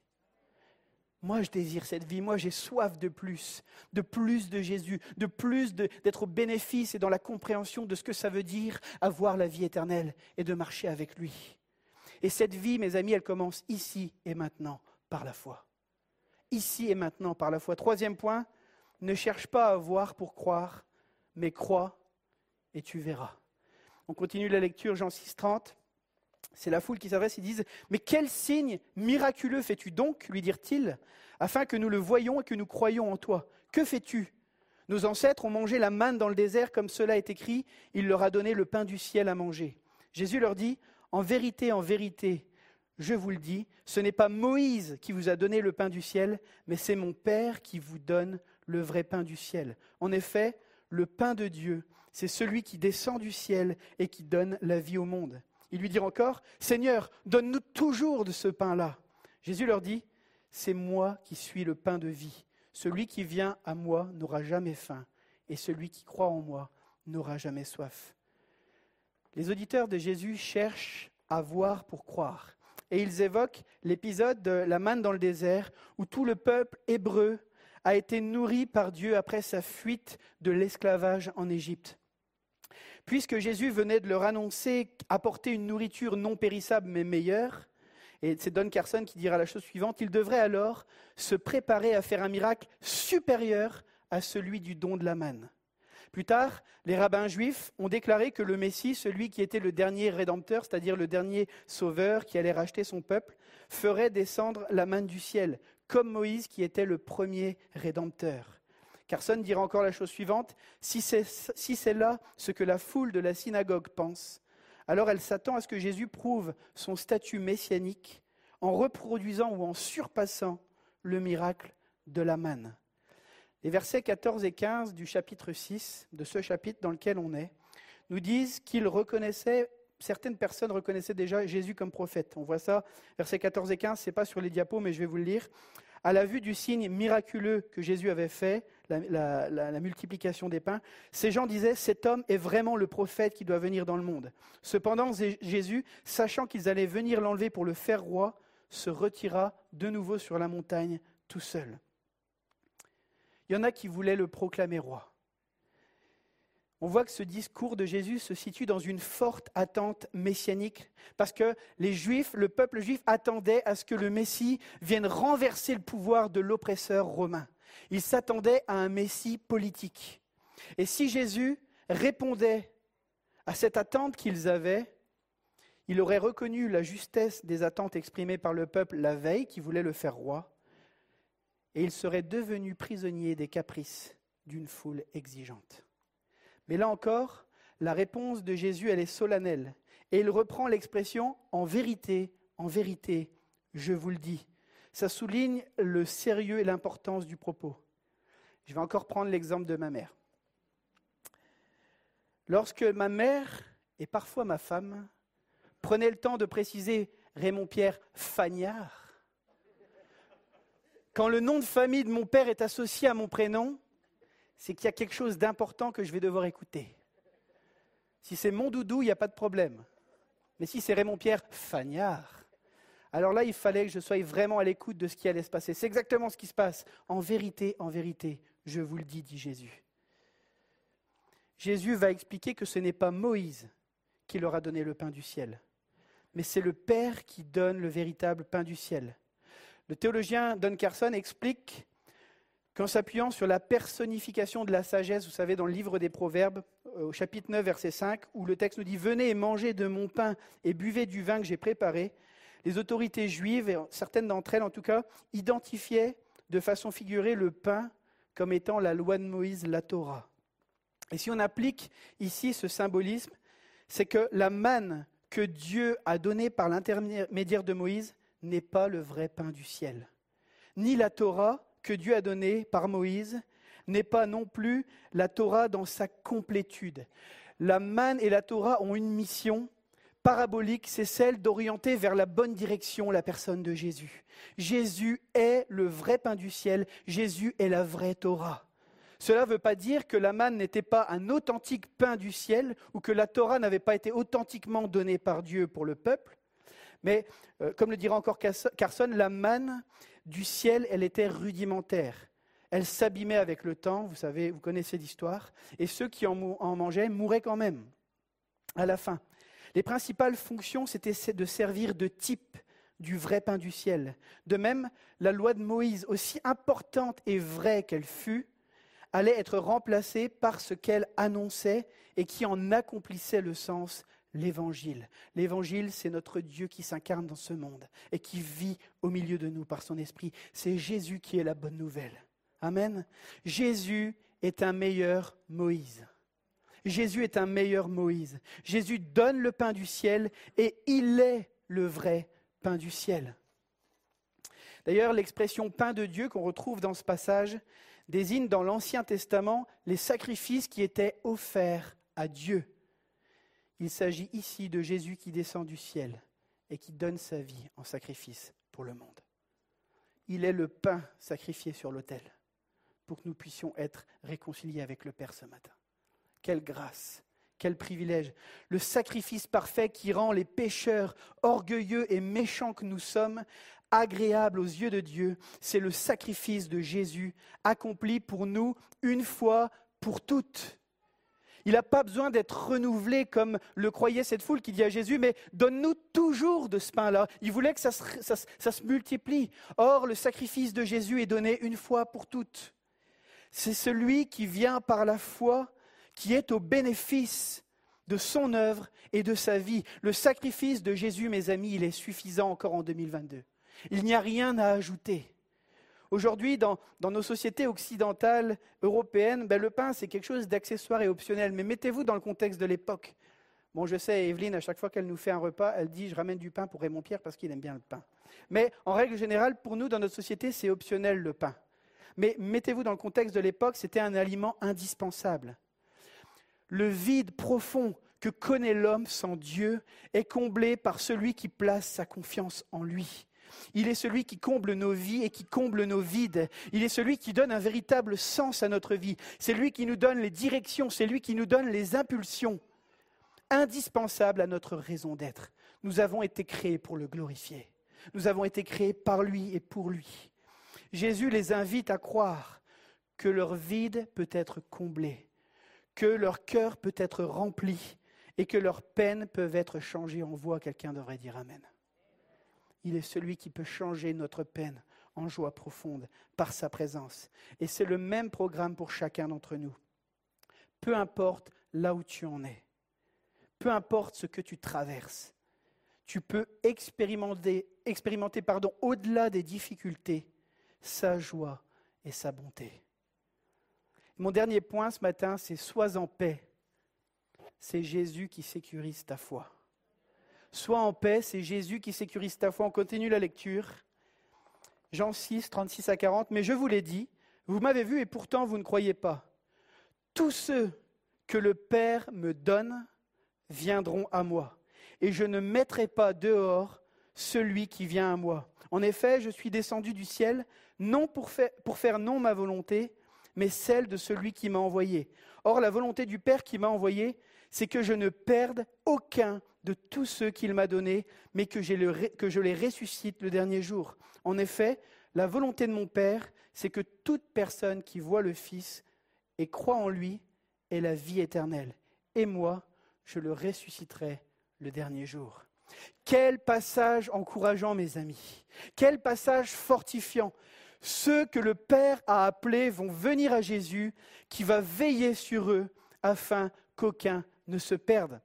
Moi, je désire cette vie. Moi, j'ai soif de plus, de plus de Jésus, de plus d'être au bénéfice et dans la compréhension de ce que ça veut dire avoir la vie éternelle et de marcher avec lui. Et cette vie, mes amis, elle commence ici et maintenant par la foi. Ici et maintenant par la foi. Troisième point, ne cherche pas à voir pour croire, mais crois et tu verras. On continue la lecture, Jean 6, 30. C'est la foule qui s'adresse, ils disent Mais quel signe miraculeux fais-tu donc? lui dirent-ils, afin que nous le voyions et que nous croyions en toi Que fais-tu? Nos ancêtres ont mangé la manne dans le désert, comme cela est écrit Il leur a donné le pain du ciel à manger. Jésus leur dit En vérité, en vérité, je vous le dis, ce n'est pas Moïse qui vous a donné le pain du ciel, mais c'est mon Père qui vous donne le vrai pain du ciel. En effet, le pain de Dieu, c'est celui qui descend du ciel et qui donne la vie au monde. Ils lui dirent encore, Seigneur, donne-nous toujours de ce pain-là. Jésus leur dit, C'est moi qui suis le pain de vie. Celui qui vient à moi n'aura jamais faim, et celui qui croit en moi n'aura jamais soif. Les auditeurs de Jésus cherchent à voir pour croire. Et ils évoquent l'épisode de la manne dans le désert, où tout le peuple hébreu a été nourri par Dieu après sa fuite de l'esclavage en Égypte. Puisque Jésus venait de leur annoncer apporter une nourriture non périssable mais meilleure, et c'est Don Carson qui dira la chose suivante, il devrait alors se préparer à faire un miracle supérieur à celui du don de la manne. Plus tard, les rabbins juifs ont déclaré que le Messie, celui qui était le dernier rédempteur, c'est-à-dire le dernier sauveur qui allait racheter son peuple, ferait descendre la manne du ciel, comme Moïse qui était le premier rédempteur. Carson dira encore la chose suivante, si c'est là ce que la foule de la synagogue pense, alors elle s'attend à ce que Jésus prouve son statut messianique en reproduisant ou en surpassant le miracle de la manne. Les versets 14 et 15 du chapitre 6, de ce chapitre dans lequel on est, nous disent qu'ils reconnaissaient, certaines personnes reconnaissaient déjà Jésus comme prophète. On voit ça, versets 14 et 15, ce n'est pas sur les diapos, mais je vais vous le lire. À la vue du signe miraculeux que Jésus avait fait, la, multiplication des pains, ces gens disaient, cet homme est vraiment le prophète qui doit venir dans le monde. Cependant, Jésus, sachant qu'ils allaient venir l'enlever pour le faire roi, se retira de nouveau sur la montagne tout seul. Il y en a qui voulaient le proclamer roi. On voit que ce discours de Jésus se situe dans une forte attente messianique, parce que les Juifs, le peuple juif attendait à ce que le Messie vienne renverser le pouvoir de l'oppresseur romain. Ils s'attendaient à un Messie politique. Et si Jésus répondait à cette attente qu'ils avaient, il aurait reconnu la justesse des attentes exprimées par le peuple la veille qui voulait le faire roi, et il serait devenu prisonnier des caprices d'une foule exigeante. Mais là encore, la réponse de Jésus, elle est solennelle, et il reprend l'expression en vérité, en vérité, je vous le dis. Ça souligne le sérieux et l'importance du propos. Je vais encore prendre l'exemple de ma mère. Lorsque ma mère, et parfois ma femme, prenaient le temps de préciser Raymond Pierre Fagnard, quand le nom de famille de mon père est associé à mon prénom, c'est qu'il y a quelque chose d'important que je vais devoir écouter. Si c'est mon doudou, il n'y a pas de problème. Mais si c'est Raymond Pierre Fagnard, alors là, il fallait que je sois vraiment à l'écoute de ce qui allait se passer. C'est exactement ce qui se passe. En vérité, en vérité, je vous le dis, dit Jésus. Jésus va expliquer que ce n'est pas Moïse qui leur a donné le pain du ciel, mais c'est le Père qui donne le véritable pain du ciel. Le théologien Don Carson explique qu'en s'appuyant sur la personnification de la sagesse, vous savez, dans le livre des Proverbes, au chapitre 9, verset 5, où le texte nous dit Venez et mangez de mon pain et buvez du vin que j'ai préparé, les autorités juives, et certaines d'entre elles en tout cas, identifiaient de façon figurée le pain comme étant la loi de Moïse, la Torah. Et si on applique ici ce symbolisme, c'est que la manne que Dieu a donnée par l'intermédiaire de Moïse n'est pas le vrai pain du ciel. Ni la Torah que Dieu a donnée par Moïse n'est pas non plus la Torah dans sa complétude. La manne et la Torah ont une mission parabolique, c'est celle d'orienter vers la bonne direction la personne de Jésus. Jésus est le vrai pain du ciel, Jésus est la vraie Torah. Cela ne veut pas dire que la manne n'était pas un authentique pain du ciel ou que la Torah n'avait pas été authentiquement donnée par Dieu pour le peuple, mais euh, comme le dira encore Carson, la manne du ciel, elle était rudimentaire. Elle s'abîmait avec le temps, vous savez, vous connaissez l'histoire, et ceux qui en mangeaient mouraient quand même à la fin. Les principales fonctions, c'était de servir de type du vrai pain du ciel. De même, la loi de Moïse, aussi importante et vraie qu'elle fut, allait être remplacée par ce qu'elle annonçait et qui en accomplissait le sens, l'évangile. L'évangile, c'est notre Dieu qui s'incarne dans ce monde et qui vit au milieu de nous par son esprit. C'est Jésus qui est la bonne nouvelle. Amen. Jésus est un meilleur Moïse. Jésus est un meilleur Moïse. Jésus donne le pain du ciel et il est le vrai pain du ciel. D'ailleurs, l'expression pain de Dieu qu'on retrouve dans ce passage désigne dans l'Ancien Testament les sacrifices qui étaient offerts à Dieu. Il s'agit ici de Jésus qui descend du ciel et qui donne sa vie en sacrifice pour le monde. Il est le pain sacrifié sur l'autel pour que nous puissions être réconciliés avec le Père ce matin. Quelle grâce, quel privilège. Le sacrifice parfait qui rend les pécheurs orgueilleux et méchants que nous sommes agréables aux yeux de Dieu, c'est le sacrifice de Jésus accompli pour nous une fois pour toutes. Il n'a pas besoin d'être renouvelé comme le croyait cette foule qui dit à Jésus, mais donne-nous toujours de ce pain-là. Il voulait que ça se, multiplie. Or, le sacrifice de Jésus est donné une fois pour toutes. C'est celui qui vient par la foi qui est au bénéfice de son œuvre et de sa vie. Le sacrifice de Jésus, mes amis, il est suffisant encore en 2022. Il n'y a rien à ajouter. Aujourd'hui, dans, nos sociétés occidentales, européennes, ben, le pain, c'est quelque chose d'accessoire et optionnel. Mais mettez-vous dans le contexte de l'époque. Bon, je sais, Evelyne, à chaque fois qu'elle nous fait un repas, elle dit Je ramène du pain pour Raymond Pierre parce qu'il aime bien le pain. Mais en règle générale, pour nous, dans notre société, c'est optionnel le pain. Mais mettez-vous dans le contexte de l'époque, c'était un aliment indispensable. Le vide profond que connaît l'homme sans Dieu est comblé par celui qui place sa confiance en lui. Il est celui qui comble nos vies et qui comble nos vides. Il est celui qui donne un véritable sens à notre vie. C'est lui qui nous donne les directions, c'est lui qui nous donne les impulsions indispensables à notre raison d'être. Nous avons été créés pour le glorifier. Nous avons été créés par lui et pour lui. Jésus les invite à croire que leur vide peut être comblé que leur cœur peut être rempli et que leurs peines peuvent être changées en voix. Quelqu'un devrait dire Amen. Il est celui qui peut changer notre peine en joie profonde par sa présence. Et c'est le même programme pour chacun d'entre nous. Peu importe là où tu en es, peu importe ce que tu traverses, tu peux expérimenter, pardon, au-delà des difficultés sa joie et sa bonté. Mon dernier point ce matin, c'est sois en paix. C'est Jésus qui sécurise ta foi. Sois en paix, c'est Jésus qui sécurise ta foi. On continue la lecture. Jean 6, 36 à 40. Mais je vous l'ai dit, vous m'avez vu et pourtant vous ne croyez pas. Tous ceux que le Père me donne viendront à moi, et je ne mettrai pas dehors celui qui vient à moi. En effet, je suis descendu du ciel, non pour faire, pour faire non ma volonté, mais celle de celui qui m'a envoyé. Or, la volonté du Père qui m'a envoyé, c'est que je ne perde aucun de tous ceux qu'il m'a donnés, mais que, je les ressuscite le dernier jour. En effet, la volonté de mon Père, c'est que toute personne qui voit le Fils et croit en lui ait la vie éternelle. Et moi, je le ressusciterai le dernier jour. Quel passage encourageant, mes amis. Quel passage fortifiant. Ceux que le Père a appelés vont venir à Jésus, qui va veiller sur eux afin qu'aucun ne se perde.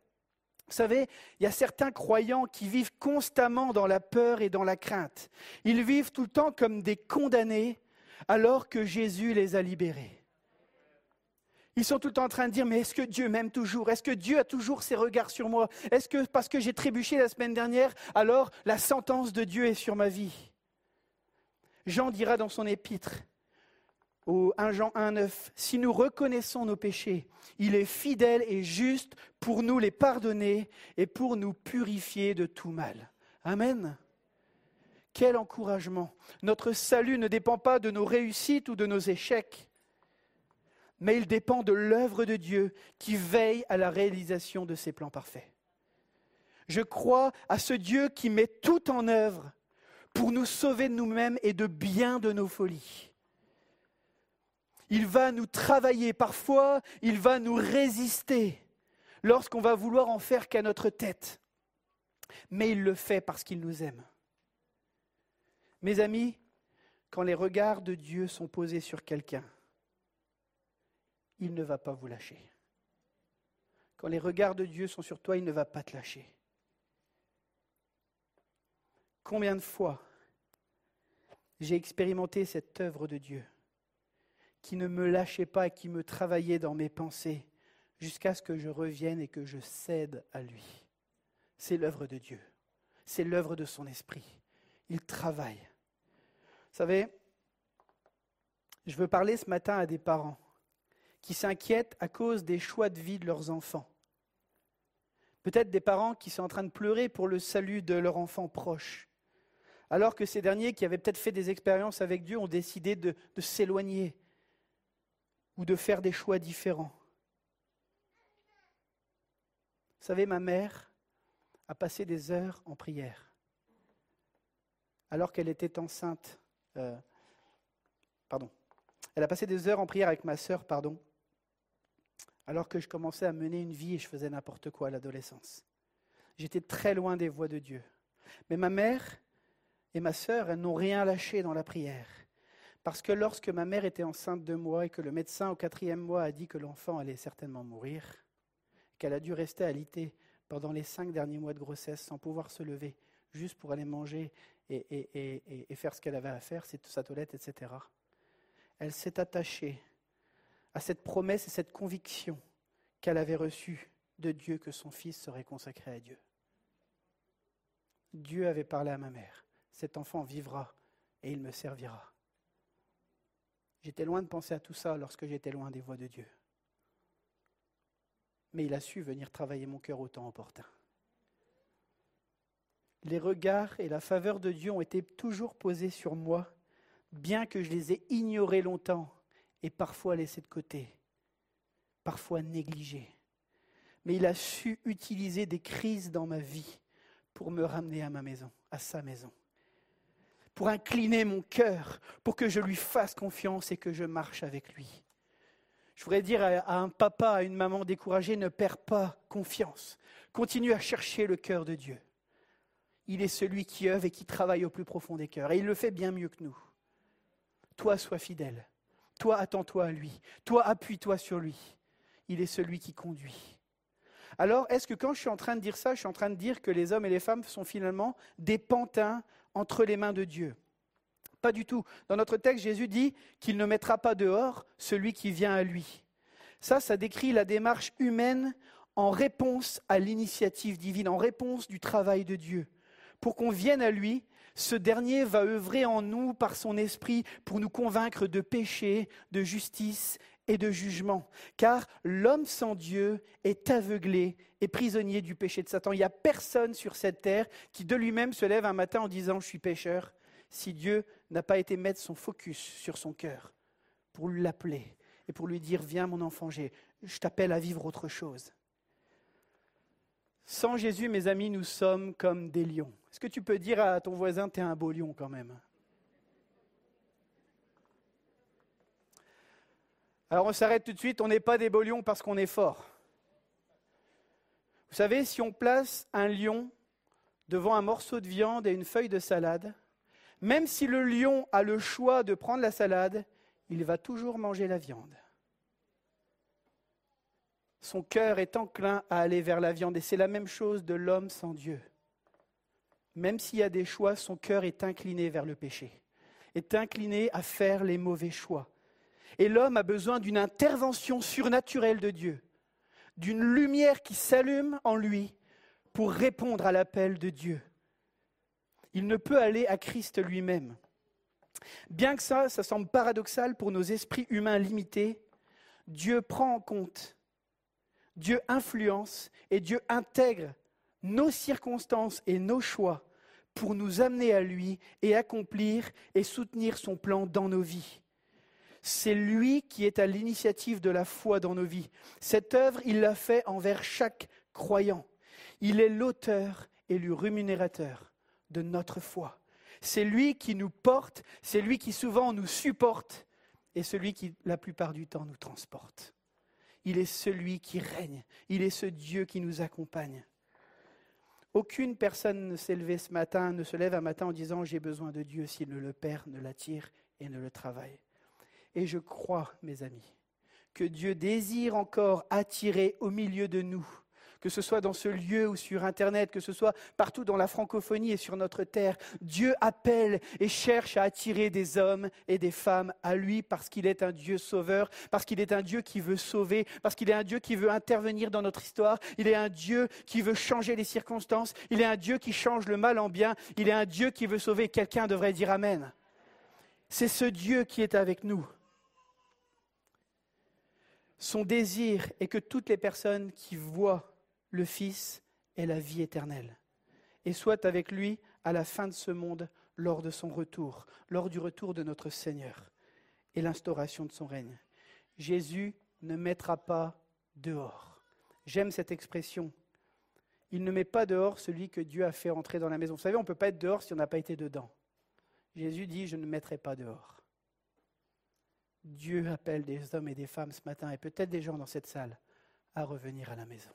Vous savez, il y a certains croyants qui vivent constamment dans la peur et dans la crainte. Ils vivent tout le temps comme des condamnés alors que Jésus les a libérés. Ils sont tout le temps en train de dire, mais est-ce que Dieu m'aime toujours? Est-ce que Dieu a toujours ses regards sur moi? Est-ce que parce que j'ai trébuché la semaine dernière, alors la sentence de Dieu est sur ma vie? Jean dira dans son épître, au 1 Jean 1, 9, si nous reconnaissons nos péchés, il est fidèle et juste pour nous les pardonner et pour nous purifier de tout mal. Amen. Quel encouragement. Notre salut ne dépend pas de nos réussites ou de nos échecs, mais il dépend de l'œuvre de Dieu qui veille à la réalisation de ses plans parfaits. Je crois à ce Dieu qui met tout en œuvre pour nous sauver de nous-mêmes et de bien de nos folies. Il va nous travailler, parfois il va nous résister lorsqu'on va vouloir en faire qu'à notre tête. Mais il le fait parce qu'il nous aime. Mes amis, quand les regards de Dieu sont posés sur quelqu'un, il ne va pas vous lâcher. Quand les regards de Dieu sont sur toi, il ne va pas te lâcher. Combien de fois j'ai expérimenté cette œuvre de Dieu? Qui ne me lâchait pas et qui me travaillait dans mes pensées jusqu'à ce que je revienne et que je cède à lui. C'est l'œuvre de Dieu. C'est l'œuvre de son esprit. Il travaille. Vous savez, je veux parler ce matin à des parents qui s'inquiètent à cause des choix de vie de leurs enfants. Peut-être des parents qui sont en train de pleurer pour le salut de leur enfant proche, alors que ces derniers qui avaient peut-être fait des expériences avec Dieu ont décidé de, de s'éloigner ou de faire des choix différents. Vous savez, ma mère a passé des heures en prière alors qu'elle était enceinte. Euh, pardon. Elle a passé des heures en prière avec ma sœur, pardon, alors que je commençais à mener une vie et je faisais n'importe quoi à l'adolescence. J'étais très loin des voies de Dieu. Mais ma mère et ma sœur, elles n'ont rien lâché dans la prière. Parce que lorsque ma mère était enceinte de moi et que le médecin au quatrième mois a dit que l'enfant allait certainement mourir, qu'elle a dû rester alitée pendant les cinq derniers mois de grossesse sans pouvoir se lever, juste pour aller manger et, et faire ce qu'elle avait à faire, sa toilette, etc. Elle s'est attachée à cette promesse et cette conviction qu'elle avait reçue de Dieu que son fils serait consacré à Dieu. Dieu avait parlé à ma mère, cet enfant vivra et il me servira. J'étais loin de penser à tout ça lorsque j'étais loin des voies de Dieu. Mais il a su venir travailler mon cœur au temps opportun. Les regards et la faveur de Dieu ont été toujours posés sur moi, bien que je les ai ignorés longtemps et parfois laissés de côté, parfois négligés. Mais il a su utiliser des crises dans ma vie pour me ramener à ma maison, à sa maison pour incliner mon cœur, pour que je lui fasse confiance et que je marche avec lui. Je voudrais dire à un papa, à une maman découragée, ne perds pas confiance. Continue à chercher le cœur de Dieu. Il est celui qui œuvre et qui travaille au plus profond des cœurs. Et il le fait bien mieux que nous. Toi, sois fidèle. Toi, attends-toi à lui. Toi, appuie-toi sur lui. Il est celui qui conduit. Alors, est-ce que quand je suis en train de dire ça, je suis en train de dire que les hommes et les femmes sont finalement des pantins entre les mains de Dieu. Pas du tout. Dans notre texte, Jésus dit qu'il ne mettra pas dehors celui qui vient à lui. Ça, ça décrit la démarche humaine en réponse à l'initiative divine, en réponse du travail de Dieu. Pour qu'on vienne à lui, ce dernier va œuvrer en nous par son esprit pour nous convaincre de péché, de justice et de jugement. Car l'homme sans Dieu est aveuglé et prisonnier du péché de Satan. Il n'y a personne sur cette terre qui de lui-même se lève un matin en disant Je suis pécheur, si Dieu n'a pas été mettre son focus sur son cœur pour l'appeler et pour lui dire Viens mon enfant, je t'appelle à vivre autre chose. Sans Jésus, mes amis, nous sommes comme des lions. Est-ce que tu peux dire à ton voisin, tu es un beau lion quand même Alors on s'arrête tout de suite, on n'est pas des beaux lions parce qu'on est fort. Vous savez, si on place un lion devant un morceau de viande et une feuille de salade, même si le lion a le choix de prendre la salade, il va toujours manger la viande. Son cœur est enclin à aller vers la viande et c'est la même chose de l'homme sans Dieu. Même s'il y a des choix, son cœur est incliné vers le péché, est incliné à faire les mauvais choix. Et l'homme a besoin d'une intervention surnaturelle de Dieu, d'une lumière qui s'allume en lui pour répondre à l'appel de Dieu. Il ne peut aller à Christ lui-même. Bien que ça, ça semble paradoxal pour nos esprits humains limités, Dieu prend en compte, Dieu influence et Dieu intègre nos circonstances et nos choix pour nous amener à lui et accomplir et soutenir son plan dans nos vies. C'est lui qui est à l'initiative de la foi dans nos vies. Cette œuvre, il l'a fait envers chaque croyant. Il est l'auteur et le rémunérateur de notre foi. C'est lui qui nous porte, c'est lui qui souvent nous supporte et celui qui, la plupart du temps, nous transporte. Il est celui qui règne, il est ce Dieu qui nous accompagne. Aucune personne ne s'est levée ce matin, ne se lève un matin en disant j'ai besoin de Dieu s'il ne le perd, ne l'attire et ne le travaille. Et je crois, mes amis, que Dieu désire encore attirer au milieu de nous que ce soit dans ce lieu ou sur Internet, que ce soit partout dans la francophonie et sur notre terre, Dieu appelle et cherche à attirer des hommes et des femmes à lui parce qu'il est un Dieu sauveur, parce qu'il est un Dieu qui veut sauver, parce qu'il est un Dieu qui veut intervenir dans notre histoire, il est un Dieu qui veut changer les circonstances, il est un Dieu qui change le mal en bien, il est un Dieu qui veut sauver. Quelqu'un devrait dire Amen. C'est ce Dieu qui est avec nous. Son désir est que toutes les personnes qui voient le Fils est la vie éternelle, et soit avec lui à la fin de ce monde lors de son retour, lors du retour de notre Seigneur et l'instauration de son règne. Jésus ne mettra pas dehors. J'aime cette expression. Il ne met pas dehors celui que Dieu a fait entrer dans la maison. Vous savez, on ne peut pas être dehors si on n'a pas été dedans. Jésus dit, je ne mettrai pas dehors. Dieu appelle des hommes et des femmes ce matin, et peut-être des gens dans cette salle, à revenir à la maison.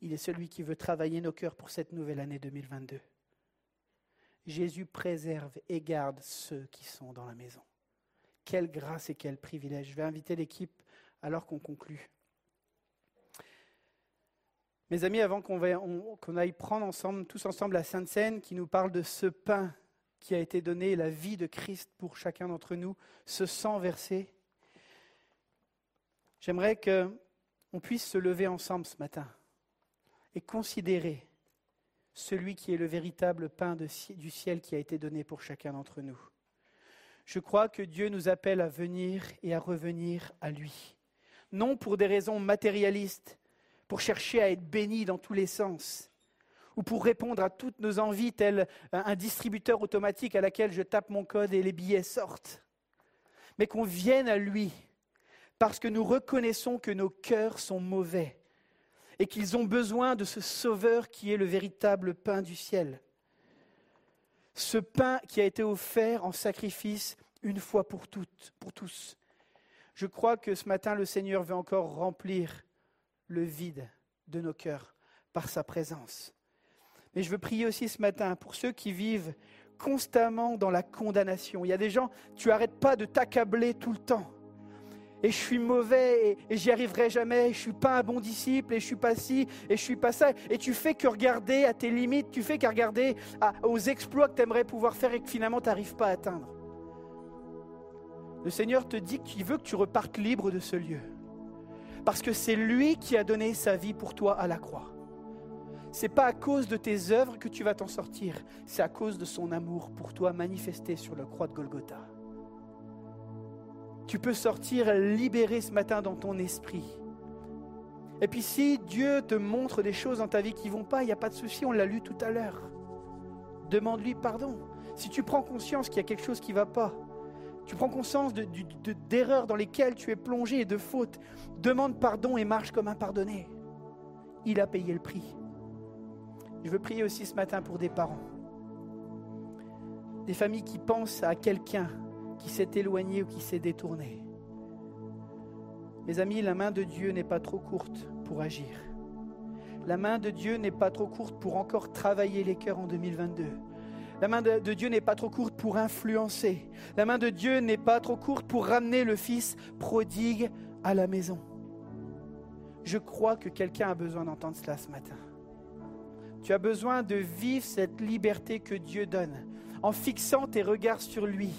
Il est celui qui veut travailler nos cœurs pour cette nouvelle année 2022. Jésus préserve et garde ceux qui sont dans la maison. Quelle grâce et quel privilège. Je vais inviter l'équipe alors qu'on conclut. Mes amis, avant qu'on aille prendre ensemble, tous ensemble la Sainte Seine qui nous parle de ce pain qui a été donné, la vie de Christ pour chacun d'entre nous, ce sang versé, j'aimerais qu'on puisse se lever ensemble ce matin et considérer celui qui est le véritable pain du ciel qui a été donné pour chacun d'entre nous. Je crois que Dieu nous appelle à venir et à revenir à lui. Non pour des raisons matérialistes, pour chercher à être béni dans tous les sens, ou pour répondre à toutes nos envies, tel un distributeur automatique à laquelle je tape mon code et les billets sortent, mais qu'on vienne à lui parce que nous reconnaissons que nos cœurs sont mauvais et qu'ils ont besoin de ce Sauveur qui est le véritable pain du ciel. Ce pain qui a été offert en sacrifice une fois pour toutes, pour tous. Je crois que ce matin, le Seigneur veut encore remplir le vide de nos cœurs par sa présence. Mais je veux prier aussi ce matin pour ceux qui vivent constamment dans la condamnation. Il y a des gens, tu n'arrêtes pas de t'accabler tout le temps et je suis mauvais et, j'y arriverai jamais, je suis pas un bon disciple et je suis pas ci et je suis pas ça. Et tu fais que regarder à tes limites, tu fais qu'à regarder aux exploits que tu aimerais pouvoir faire et que finalement tu n'arrives pas à atteindre. Le Seigneur te dit qu'il veut que tu repartes libre de ce lieu. Parce que c'est lui qui a donné sa vie pour toi à la croix. C'est pas à cause de tes œuvres que tu vas t'en sortir, c'est à cause de son amour pour toi manifesté sur la croix de Golgotha. Tu peux sortir libéré ce matin dans ton esprit. Et puis si Dieu te montre des choses dans ta vie qui ne vont pas, il n'y a pas de souci, on l'a lu tout à l'heure. Demande-lui pardon. Si tu prends conscience qu'il y a quelque chose qui ne va pas, tu prends conscience d'erreurs dans lesquelles tu es plongé et de fautes, demande pardon et marche comme un pardonné. Il a payé le prix. Je veux prier aussi ce matin pour des parents, des familles qui pensent à quelqu'un qui s'est éloigné ou qui s'est détourné. Mes amis, la main de Dieu n'est pas trop courte pour agir. La main de Dieu n'est pas trop courte pour encore travailler les cœurs en 2022. La main de, Dieu n'est pas trop courte pour influencer. La main de Dieu n'est pas trop courte pour ramener le Fils prodigue à la maison. Je crois que quelqu'un a besoin d'entendre cela ce matin. Tu as besoin de vivre cette liberté que Dieu donne en fixant tes regards sur lui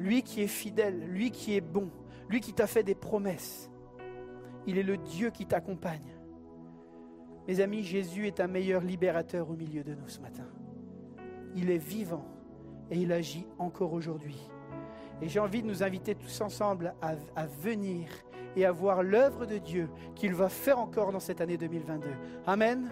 lui qui est fidèle, lui qui est bon, lui qui t'a fait des promesses. Il est le Dieu qui t'accompagne. Mes amis, Jésus est un meilleur libérateur au milieu de nous ce matin. Il est vivant et il agit encore aujourd'hui. Et j'ai envie de nous inviter tous ensemble à, venir et à voir l'œuvre de Dieu qu'il va faire encore dans cette année 2022. Amen.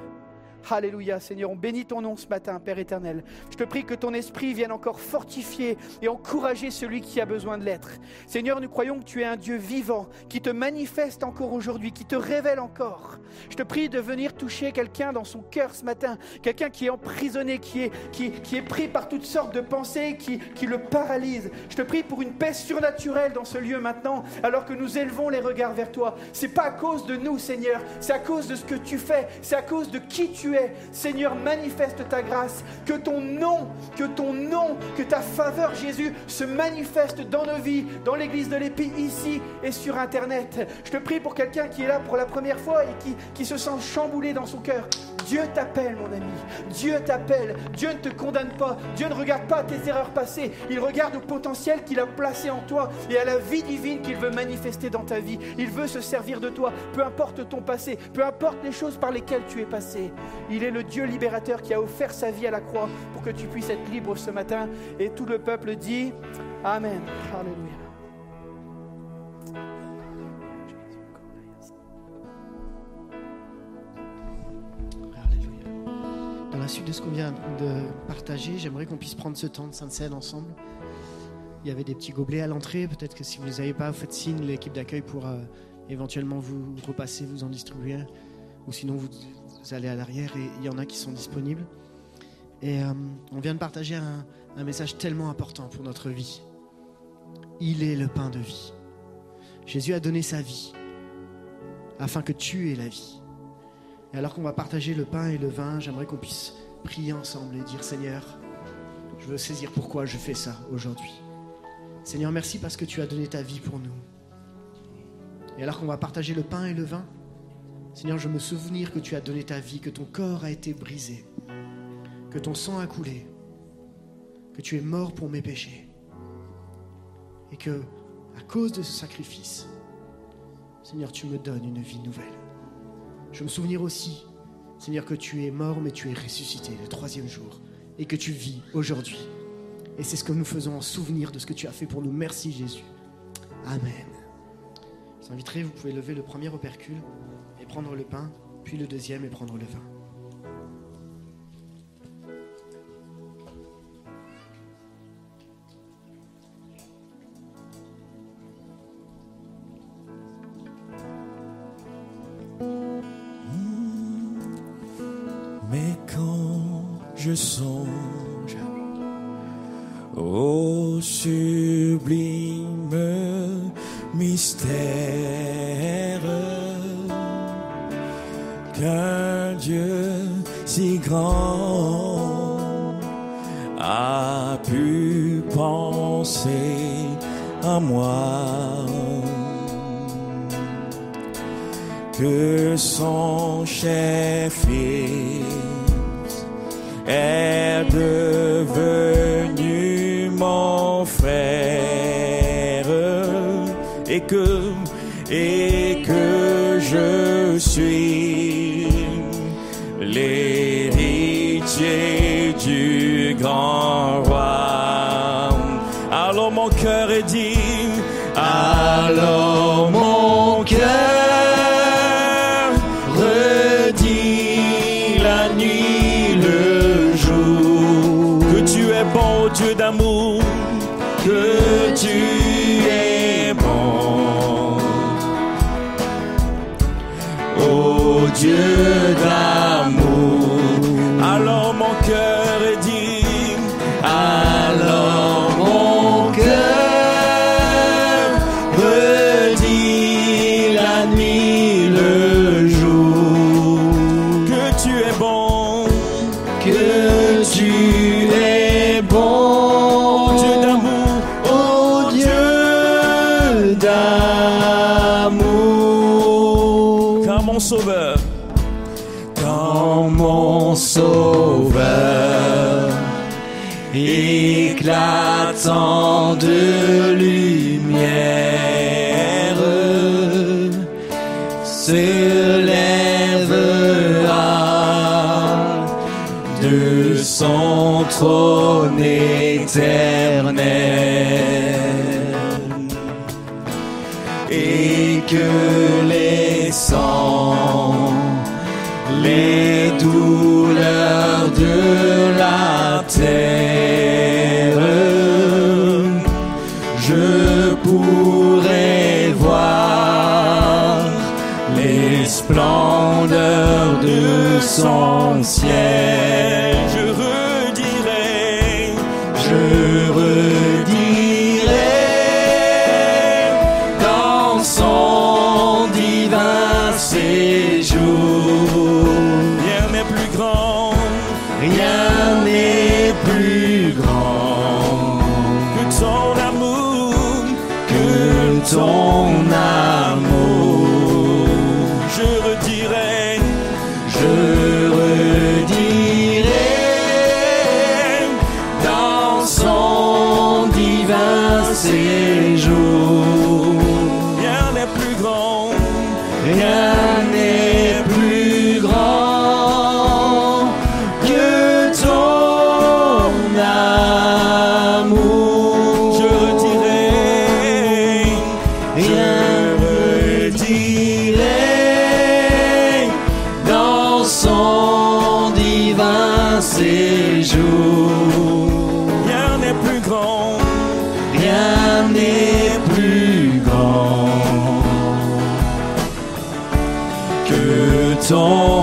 Alléluia, Seigneur, on bénit ton nom ce matin, Père éternel. Je te prie que ton esprit vienne encore fortifier et encourager celui qui a besoin de l'être. Seigneur, nous croyons que tu es un Dieu vivant, qui te manifeste encore aujourd'hui, qui te révèle encore. Je te prie de venir toucher quelqu'un dans son cœur ce matin, quelqu'un qui est emprisonné, qui est, qui, est pris par toutes sortes de pensées qui, qui le paralysent. Je te prie pour une paix surnaturelle dans ce lieu maintenant, alors que nous élevons les regards vers toi. C'est pas à cause de nous, Seigneur, c'est à cause de ce que tu fais, c'est à cause de qui tu es. Seigneur, manifeste ta grâce, que ton nom, que ton nom, que ta faveur, Jésus, se manifeste dans nos vies, dans l'église de l'Épée, ici et sur Internet. Je te prie pour quelqu'un qui est là pour la première fois et qui, qui se sent chamboulé dans son cœur. Dieu t'appelle, mon ami. Dieu t'appelle. Dieu ne te condamne pas. Dieu ne regarde pas tes erreurs passées. Il regarde au potentiel qu'il a placé en toi et à la vie divine qu'il veut manifester dans ta vie. Il veut se servir de toi, peu importe ton passé, peu importe les choses par lesquelles tu es passé. Il est le Dieu libérateur qui a offert sa vie à la croix pour que tu puisses être libre ce matin. Et tout le peuple dit Amen. Alléluia. Dans la suite de ce qu'on vient de partager, j'aimerais qu'on puisse prendre ce temps de Sainte Seine ensemble. Il y avait des petits gobelets à l'entrée. Peut-être que si vous ne les avez pas, faites signe. L'équipe d'accueil pourra éventuellement vous repasser, vous en distribuer. Ou sinon, vous, vous allez à l'arrière et il y en a qui sont disponibles. Et euh, on vient de partager un, un message tellement important pour notre vie. Il est le pain de vie. Jésus a donné sa vie afin que tu aies la vie. Et alors qu'on va partager le pain et le vin, j'aimerais qu'on puisse prier ensemble et dire Seigneur, je veux saisir pourquoi je fais ça aujourd'hui. Seigneur, merci parce que tu as donné ta vie pour nous. Et alors qu'on va partager le pain et le vin, Seigneur, je me souvenir que tu as donné ta vie, que ton corps a été brisé, que ton sang a coulé, que tu es mort pour mes péchés. Et que, à cause de ce sacrifice, Seigneur, tu me donnes une vie nouvelle. Je me souvenir aussi, Seigneur, que tu es mort, mais tu es ressuscité le troisième jour et que tu vis aujourd'hui. Et c'est ce que nous faisons en souvenir de ce que tu as fait pour nous. Merci Jésus. Amen. Je vous inviterai, vous pouvez lever le premier opercule prendre le pain, puis le deuxième et prendre le vin. Mais quand je songe au sublime mystère qu'un Dieu si grand a pu penser à moi. Que son chef est devenu mon frère et que et que du grand roi. Alors mon cœur est dit, alors trône éternel et que les sangs, les douleurs de la terre, je pourrais voir les splendeurs de son ciel. Que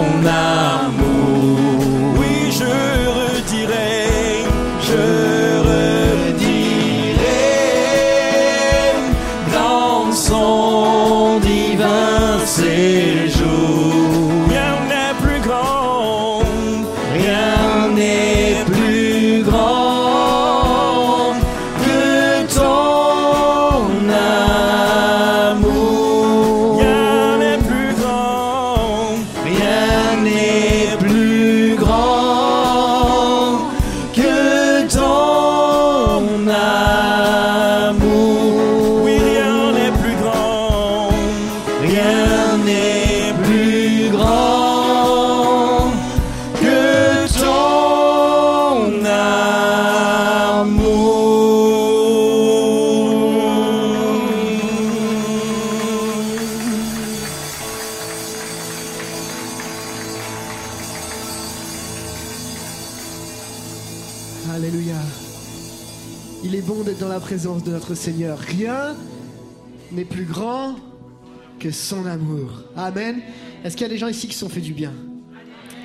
Est-ce qu'il y a des gens ici qui se sont fait du bien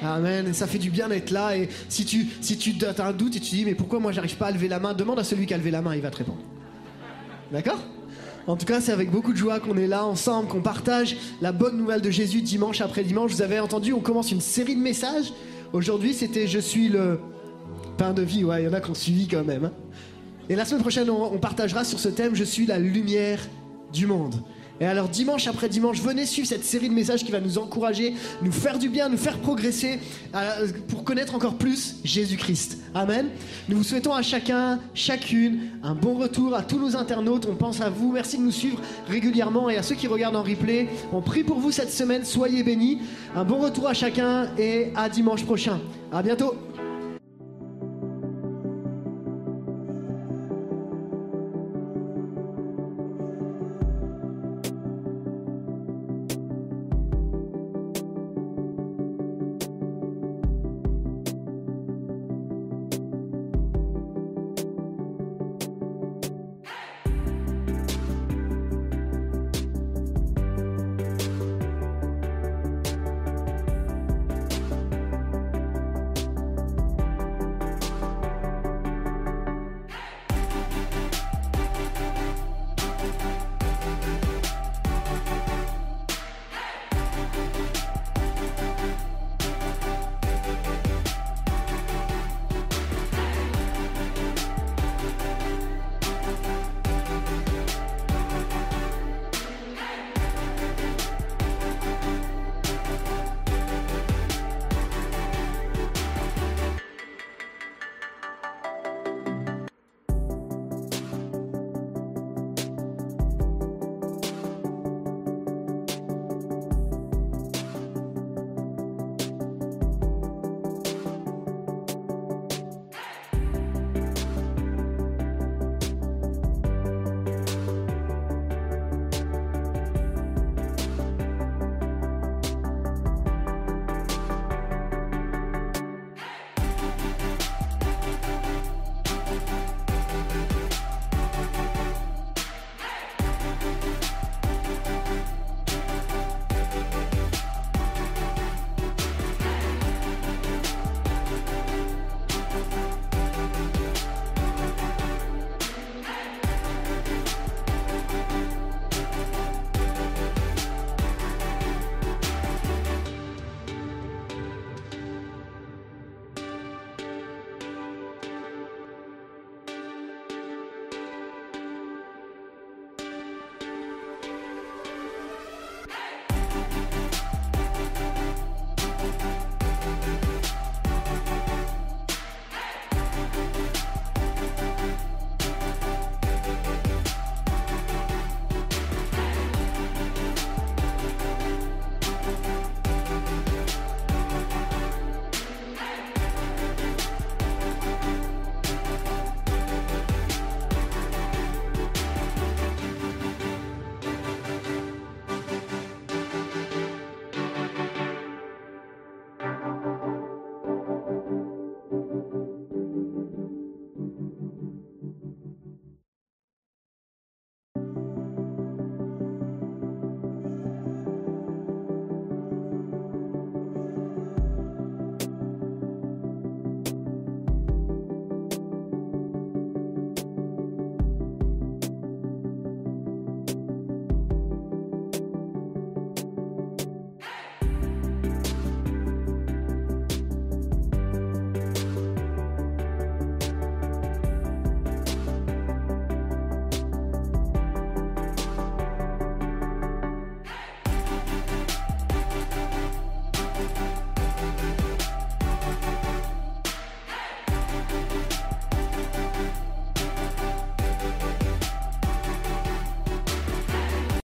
Amen. Et ça fait du bien d'être là. Et si tu, si tu as un doute et tu dis, mais pourquoi moi j'arrive pas à lever la main Demande à celui qui a levé la main, il va te répondre. D'accord? En tout cas, c'est avec beaucoup de joie qu'on est là ensemble, qu'on partage la bonne nouvelle de Jésus dimanche après dimanche. Vous avez entendu, on commence une série de messages. Aujourd'hui, c'était Je suis le pain de vie. Ouais, il y en a qui ont suivi quand même. hein. Et la semaine prochaine, on, on partagera sur ce thème Je suis la lumière du monde. Et alors, dimanche après dimanche, venez suivre cette série de messages qui va nous encourager, nous faire du bien, nous faire progresser euh, pour connaître encore plus Jésus-Christ. Amen. Nous vous souhaitons à chacun, chacune, un bon retour à tous nos internautes. On pense à vous. Merci de nous suivre régulièrement et à ceux qui regardent en replay. On prie pour vous cette semaine. Soyez bénis. Un bon retour à chacun et à dimanche prochain. À bientôt.